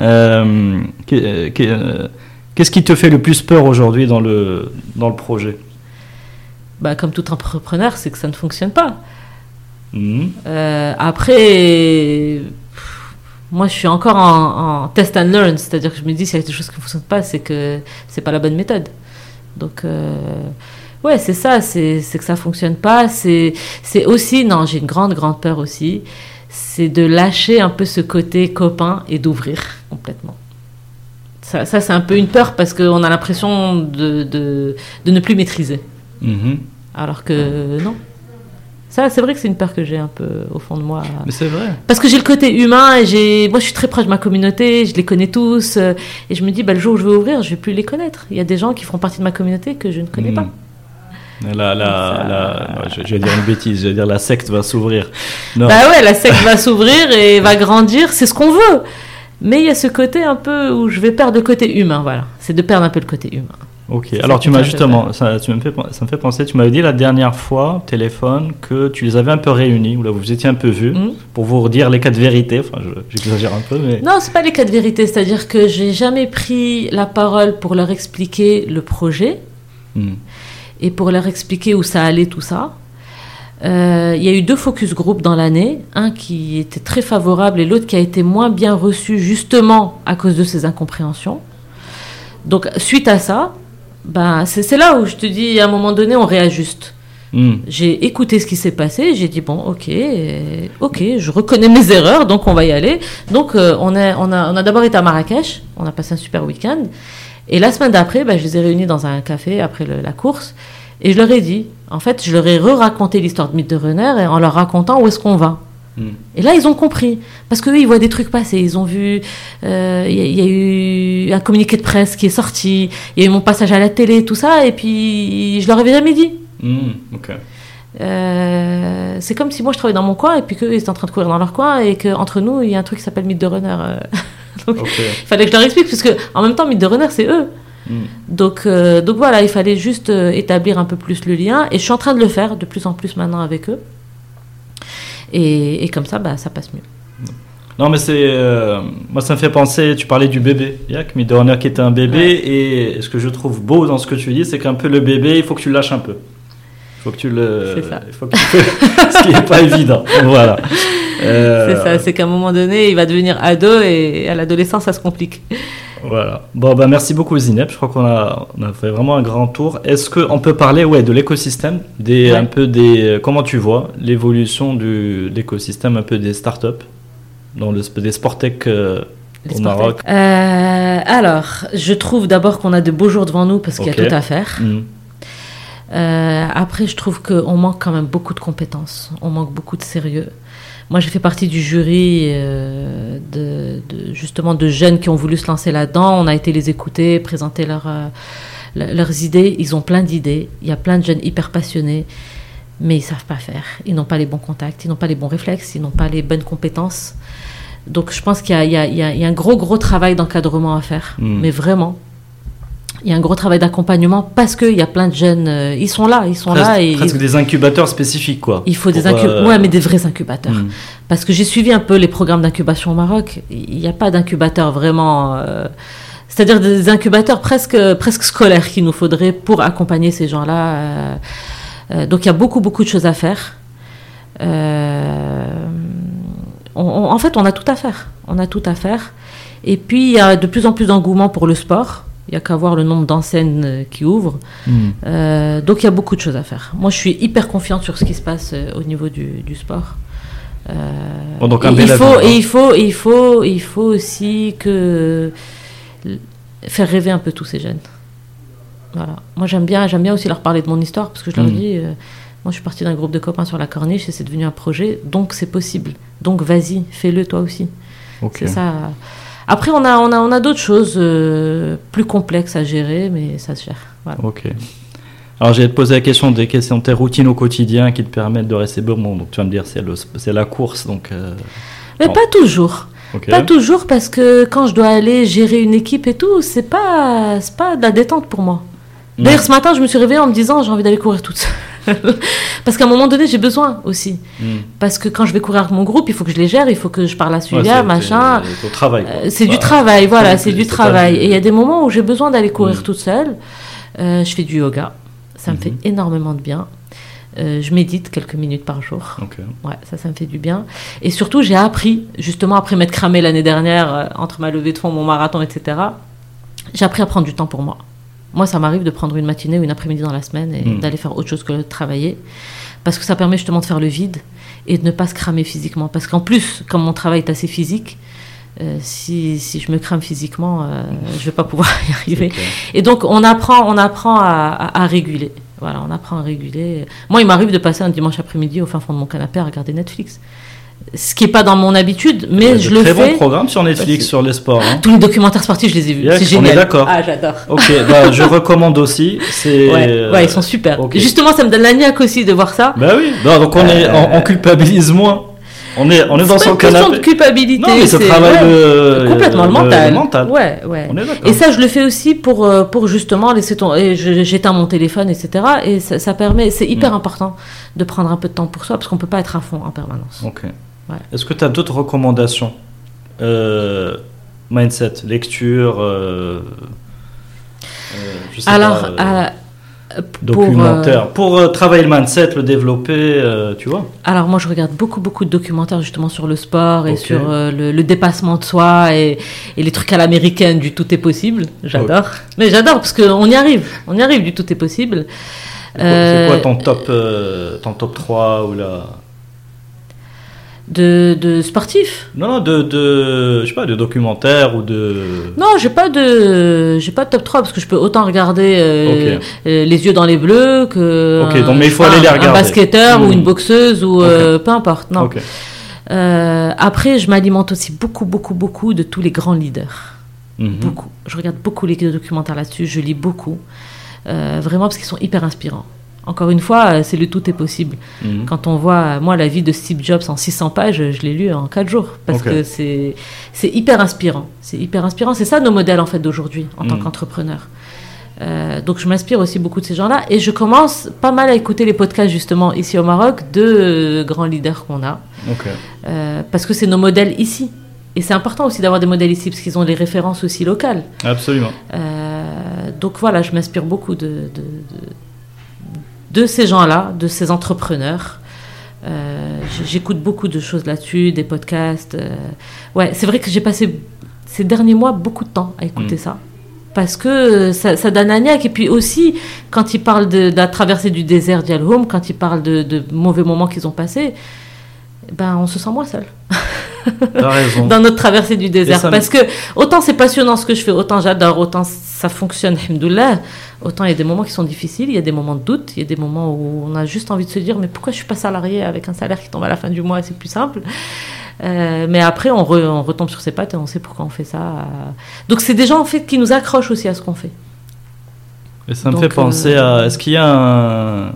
Euh, euh, qu'est-ce qui te fait le plus peur aujourd'hui dans le, dans le projet? Bah, Comme tout entrepreneur, c'est que ça ne fonctionne pas. Hmm. après, moi je suis encore en, test and learn, c'est-à-dire que je me dis s'il y a quelque chose qui ne fonctionne pas, c'est que c'est pas la bonne méthode. Donc Ouais, c'est ça, c'est que ça fonctionne pas. C'est aussi, non, j'ai une grande, grande peur aussi, c'est de lâcher un peu ce côté copain et d'ouvrir complètement. Ça, ça c'est un peu une peur parce qu'on a l'impression de, de, de, ne plus maîtriser. Mm-hmm. Alors que non. Ça, c'est vrai que c'est une peur que j'ai un peu au fond de moi. Mais c'est vrai. Parce que j'ai le côté humain et j'ai, moi, je suis très proche de ma communauté, je les connais tous, euh, et je me dis, bah, le jour où je vais ouvrir, je vais plus les connaître. Il y a des gens qui feront partie de ma communauté que je ne connais mm. pas. La, la, je, vais dire une bêtise, je vais dire la secte va s'ouvrir. Bah ouais, la secte va s'ouvrir et va grandir, c'est ce qu'on veut. Mais il y a ce côté un peu où je vais perdre le côté humain, voilà. C'est de perdre un peu le côté humain. Ok, alors tu m'as justement, ça, tu me fait, ça me fait penser, tu m'avais dit la dernière fois, téléphone, que tu les avais un peu réunis, ou là vous étiez un peu vus, hmm. pour vous redire les quatre vérités, enfin j'exagère un peu, mais... Non, c'est pas les quatre vérités, c'est-à-dire que j'ai jamais pris la parole pour leur expliquer le projet. Hmm et pour leur expliquer où ça allait tout ça. Euh, il y a eu deux focus group dans l'année, un qui était très favorable et l'autre qui a été moins bien reçu justement à cause de ces incompréhensions. Donc suite à ça, ben, c'est là où je te dis à un moment donné on réajuste. Hmm. J'ai écouté ce qui s'est passé, j'ai dit bon ok, ok, je reconnais mes erreurs, donc on va y aller. Donc euh, on, a, on a, on a d'abord été à Marrakech, on a passé un super week-end. Et la semaine d'après, bah, je les ai réunis dans un café après la course. Et je leur ai dit, en fait, je leur ai re-raconté l'histoire de Mythe de Runner et en leur racontant où est-ce qu'on va. Hmm. Et là, ils ont compris. Parce qu'eux, ils voient des trucs passer. Ils ont vu. euh, Il y, a- il y a eu un communiqué de presse qui est sorti. Il y a eu mon passage à la télé, tout ça. Et puis, je leur avais jamais dit. Hmm. Euh, c'est comme si moi, je travaillais dans mon coin et puis qu'eux, ils étaient en train de courir dans leur coin et qu'entre nous, il y a un truc qui s'appelle Mythe de Runner. (laughs) (laughs) Donc, il fallait que je leur explique. Parce que, en même temps, Mythe de Runner, c'est eux. Hmm. Donc, euh, donc voilà, il fallait juste euh, établir un peu plus le lien. Et je suis en train de le faire de plus en plus maintenant avec eux. Et, et comme ça, bah, ça passe mieux. Non, mais c'est. euh, moi, ça me fait penser. Tu parlais du bébé. Yak, Midorner qui était un bébé. Et ce que je trouve beau dans ce que tu dis, c'est qu'un peu le bébé, il faut que tu lâches un peu. Il faut que tu le. C'est ça. Faut que tu (laughs) ce qui n'est pas évident. Voilà. Euh, C'est ça, c'est qu'à un moment donné, il va devenir ado et à l'adolescence, ça se complique. Voilà. Bon, bah, merci beaucoup, Zineb. Je crois qu'on a, on a fait vraiment un grand tour. Est-ce qu'on peut parler ouais, de l'écosystème des, Ouais. un peu des, Comment tu vois l'évolution de l'écosystème un peu des startups dans le, des sporttech euh, Les au Maroc tech. Euh, alors, je trouve d'abord qu'on a de beaux jours devant nous parce qu'il y a tout à faire. Hmm. Euh, après, je trouve qu'on manque quand même beaucoup de compétences. On manque beaucoup de sérieux. Moi, j'ai fait partie du jury euh, de, de- justement de jeunes qui ont voulu se lancer là-dedans. On a été les écouter, présenter leur, euh, le- leurs idées. Ils ont plein d'idées. Il y a plein de jeunes hyper passionnés, mais ils savent pas faire. Ils n'ont pas les bons contacts, ils n'ont pas les bons réflexes, ils n'ont pas les bonnes compétences. Donc, je pense qu'il y a, y y un gros, gros travail d'encadrement à faire. Mm. Mais vraiment. Il y a un gros travail d'accompagnement parce qu'il y a plein de jeunes. euh, ils sont là, ils sont presque, là. Et presque des incubateurs spécifiques, quoi. il faut des incubateurs. euh, Ouais, mais des vrais incubateurs. hmm. Parce que j'ai suivi un peu les programmes d'incubation au Maroc. Il n'y a pas d'incubateur vraiment. euh, C'est-à-dire des incubateurs presque, presque scolaires qu'il nous faudrait pour accompagner ces gens-là. euh, donc il y a beaucoup, beaucoup de choses à faire. On- on- en fait, on a tout à faire. On a tout à faire. Et puis, il y a de plus en plus d'engouement pour le sport. Il n'y a qu'à voir le nombre d'enseignes euh, qui ouvrent. Hmm. Euh, donc il y a beaucoup de choses à faire. Moi, je suis hyper confiante sur ce qui se passe euh, au niveau du, du sport. Euh, Bon, donc un et bel il faut, hein. et il faut, il faut, il faut aussi que faire rêver un peu tous ces jeunes. Voilà. Moi, j'aime bien, j'aime bien aussi leur parler de mon histoire parce que je leur Mhm. dis, euh, moi, je suis partie d'un groupe de copains sur la corniche et c'est devenu un projet, donc c'est possible. Donc vas-y, fais-le toi aussi. C'est ça. Après, on a, on a, on a d'autres choses euh, plus complexes à gérer, mais ça se gère. Voilà. Ok. Alors, j'ai te poser la question des questions de tes routines au quotidien qui te permettent de rester bon. Donc, tu vas me dire, c'est, le- c'est la course. Donc, euh, Mais Bon. pas toujours. Pas toujours parce que quand je dois aller gérer une équipe et tout, c'est pas, c'est pas de la détente pour moi. Hmm. D'ailleurs, ce matin, je me suis réveillée en me disant j'ai envie d'aller courir toute seule. (laughs) Parce qu'à un moment donné, j'ai besoin aussi. Hmm. Parce que quand je vais courir avec mon groupe, il faut que je les gère, il faut que je parle à celui-là, machin. c'est au travail. Euh, c'est du travail, voilà, c'est- du travail. du- Et il y a des moments où j'ai besoin d'aller courir Mm. toute seule. Euh, je fais du yoga, ça me Mhm. fait énormément de bien. Euh, je médite quelques minutes par jour. Ouais, ça, ça me fait du bien. Et surtout, j'ai appris, justement, après m'être cramé l'année dernière, euh, entre ma levée de fond, mon marathon, etc., j'ai appris à prendre du temps pour moi. Moi, ça m'arrive de prendre une matinée ou une après-midi dans la semaine et Mm. d'aller faire autre chose que de travailler. Parce que ça permet justement de faire le vide et de ne pas se cramer physiquement. Parce qu'en plus, comme mon travail est assez physique, euh, si, si je me crame physiquement, euh, je vais pas pouvoir (laughs) y arriver. Et donc, on apprend, on apprend à, à- à réguler. Voilà, on apprend à réguler. Moi, il m'arrive de passer un dimanche après-midi au fin fond de mon canapé à regarder Netflix. Ce qui n'est pas dans mon habitude, mais a je le très fais. bons programmes sur Netflix sur les sports. hein. Tous les documentaires sportifs, je les ai vus. C'est on génial. est d'accord. Ah, j'adore. Ok, bah, je recommande aussi. C'est, Ouais, euh, ouais, ils sont super. Justement, ça me donne la niaque aussi de voir ça. Bah oui, Non, donc on, est, Euh, on, on culpabilise moins. On est, on est dans C'est son pas une question canapé. de culpabilité. Non, mais ce c'est- travail ouais, de. complètement le mental. le mental. Ouais, ouais. On est d'accord. Et ça, je le fais aussi pour, euh, pour justement laisser ton. J'éteins mon téléphone, etc. Et ça, ça permet. C'est hyper Mm. important de prendre un peu de temps pour soi parce qu'on peut pas être à fond en permanence. Ok. Ouais. Est-ce que tu as d'autres recommandations? Euh, Mindset, lecture, euh, je sais Alors, pas, à- pour, documentaire. euh, Pour travailler le mindset, le développer, euh, tu vois alors moi, je regarde beaucoup, beaucoup de documentaires justement sur le sport et sur euh, le, le dépassement de soi et, et les trucs à l'américaine du tout est possible. J'adore. Mais j'adore parce qu'on y arrive. On y arrive du tout est possible. C'est quoi- ton top, ton top 3 ou la... De, de sportifs Non, non, de, de, je sais pas, de documentaires ou de... Non, j'ai pas de, j'ai pas de top 3 parce que je peux autant regarder euh, euh, les yeux dans les bleus que. Ok, donc, mais il faut un- aller les Un regarder. basketteur ou Hmm. une boxeuse ou euh, peu importe. Non. Euh, après, je m'alimente aussi beaucoup, beaucoup, beaucoup de tous les grands leaders. Mhm. Beaucoup. Je regarde beaucoup les documentaires là-dessus. Je lis beaucoup. Vraiment parce qu'ils sont hyper inspirants. Encore une fois, euh, c'est le tout est possible. Mhm. Quand on voit, euh, moi, la vie de Steve Jobs en 600 pages, je l'ai lu en 4 jours. Parce que c'est c'est hyper inspirant. C'est hyper inspirant. C'est ça nos modèles, en fait, d'aujourd'hui, en tant Mm. qu'entrepreneur. Euh, donc, je m'inspire aussi beaucoup de ces gens-là. Et je commence pas mal à écouter les podcasts, justement, ici au Maroc, de euh, grands leaders qu'on a. Euh, parce que c'est nos modèles ici. Et c'est important aussi d'avoir des modèles ici, parce qu'ils ont les références aussi locales. Absolument. Euh, donc voilà, je m'inspire beaucoup de, de, de, de ces gens-là, de ces entrepreneurs. Euh, J'écoute beaucoup de choses là-dessus, des podcasts. euh. Ouais, c'est vrai que j'ai passé ces derniers mois beaucoup de temps à écouter Mm. ça. Parce que ça, ça donne un. Et puis aussi, quand ils parlent de, de la traversée du désert d'Yalhoum, quand ils parlent de, de mauvais moments qu'ils ont passés, ben, on se sent moins seul raison. (laughs) dans notre traversée du désert. ça Parce que autant c'est passionnant ce que je fais, autant j'adore, autant ça fonctionne, alhamdoulilah, autant il y a des moments qui sont difficiles, il y a des moments de doute, il y a des moments où on a juste envie de se dire mais pourquoi je suis pas salarié avec un salaire qui tombe à la fin du mois, c'est plus simple? Euh, mais après, on, re- on retombe sur ses pattes et on sait pourquoi on fait ça. Donc, c'est des gens en fait qui nous accrochent aussi à ce qu'on fait. Et ça me Donc, fait penser euh, à. Est-ce qu'il y a un.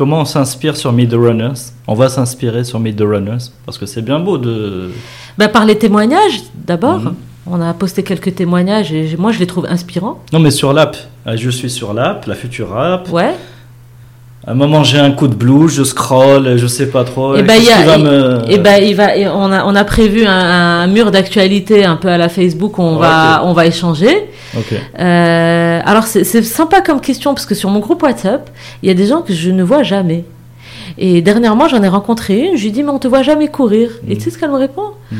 Comment on s'inspire sur the Runners? On va s'inspirer sur the Runners parce que c'est bien beau de. Ben, par les témoignages, d'abord, Mhm. on a posté quelques témoignages et moi je les trouve inspirants. Non, mais sur l'app. Ah, Je suis sur l'app, la future app. Ouais. À un moment, j'ai un coup de blues, je scroll, je sais pas trop. Et ben, qu'est-ce il y a- qui va et- me- Et ben, il va, et on a, on a prévu un, un mur d'actualité un peu à la Facebook où on va, on va échanger. Ok. Euh, alors c'est sympa comme question parce que sur mon groupe WhatsApp, il y a des gens que je ne vois jamais. Et dernièrement, j'en ai rencontré une, je lui dit, mais on te voit jamais courir. Et Mhm. tu sais ce qu'elle me répond? Mhm.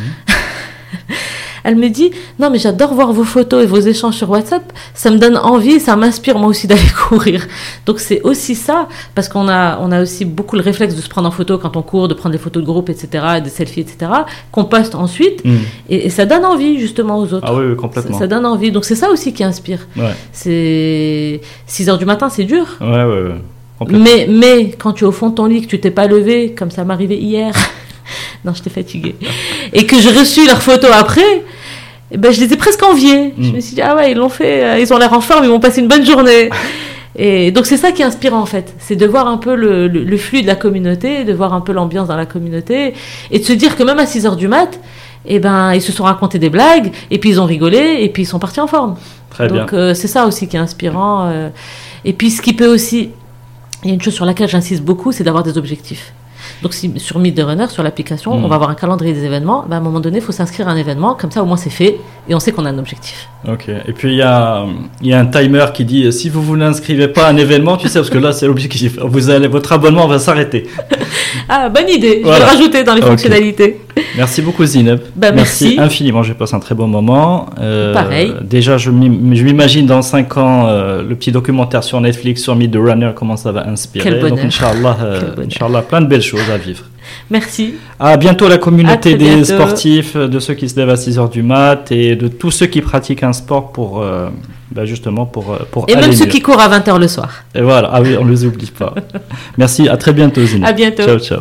Elle me dit, non, mais j'adore voir vos photos et vos échanges sur WhatsApp. Ça me donne envie, ça m'inspire moi aussi (laughs) d'aller courir. Donc c'est aussi ça, parce qu'on a, on a aussi beaucoup le réflexe de se prendre en photo quand on court, de prendre des photos de groupe, etc., des selfies, etc., qu'on poste ensuite. Hmm. Et, et ça donne envie justement aux autres. Ah oui, complètement. ça donne envie. Donc c'est ça aussi qui inspire. Ouais, C'est 6 heures du matin, c'est dur. ouais, ouais. Mais, mais quand tu es au fond de ton lit, que tu t'es pas levé, comme ça m'arrivait hier, (laughs) non, j'étais fatiguée, et que j'ai reçu leurs photos après, eh ben, je les ai presque enviés. Je Mm. me suis dit, ah ouais, ils l'ont fait, euh, ils ont l'air en forme, ils vont passer une bonne journée. (laughs) Et donc c'est ça qui est inspirant en fait, c'est de voir un peu le, le- le flux de la communauté, de voir un peu l'ambiance dans la communauté, et de se dire que même à 6 heures du mat, eh ben, ils se sont racontés des blagues, et puis ils ont rigolé, et puis ils sont partis en forme. Très bien. Donc euh, c'est ça aussi qui est inspirant. euh. Et puis ce qui peut aussi, il y a une chose sur laquelle j'insiste beaucoup, c'est d'avoir des objectifs. Donc si, sur Meet the Runner, sur l'application, on va avoir un calendrier des événements. Ben, à un moment donné, il faut s'inscrire à un événement, comme ça au moins c'est fait et on sait qu'on a un objectif. Ok. Et puis il y a, y a un timer qui dit si vous vous n'inscrivez pas à un événement, tu sais, parce que là c'est l'objectif. Vous allez, votre abonnement va s'arrêter. (laughs) Ah, bonne idée, je Voilà. vais le rajouter dans les fonctionnalités. Merci beaucoup Zineb. Bah, merci. infiniment. J'ai passé un très bon moment. Euh, Pareil. Déjà, je m'im- je m'imagine dans 5 ans euh, le petit documentaire sur Netflix sur Meet the Runner, comment ça va inspirer. Quel bonheur. Donc, Inch'Allah, euh. Inch'Allah, plein de belles choses à vivre. Merci. À bientôt la communauté des bientôt. sportifs, de ceux qui se lèvent à 6h du mat et de tous ceux qui pratiquent un sport pour euh, bah, justement pour, pour Et aller même ceux mieux. qui courent à 20h le soir. Et voilà, ah oui, on les oublie pas. (laughs) Merci, à très bientôt Zineb. À bientôt. Ciao, ciao.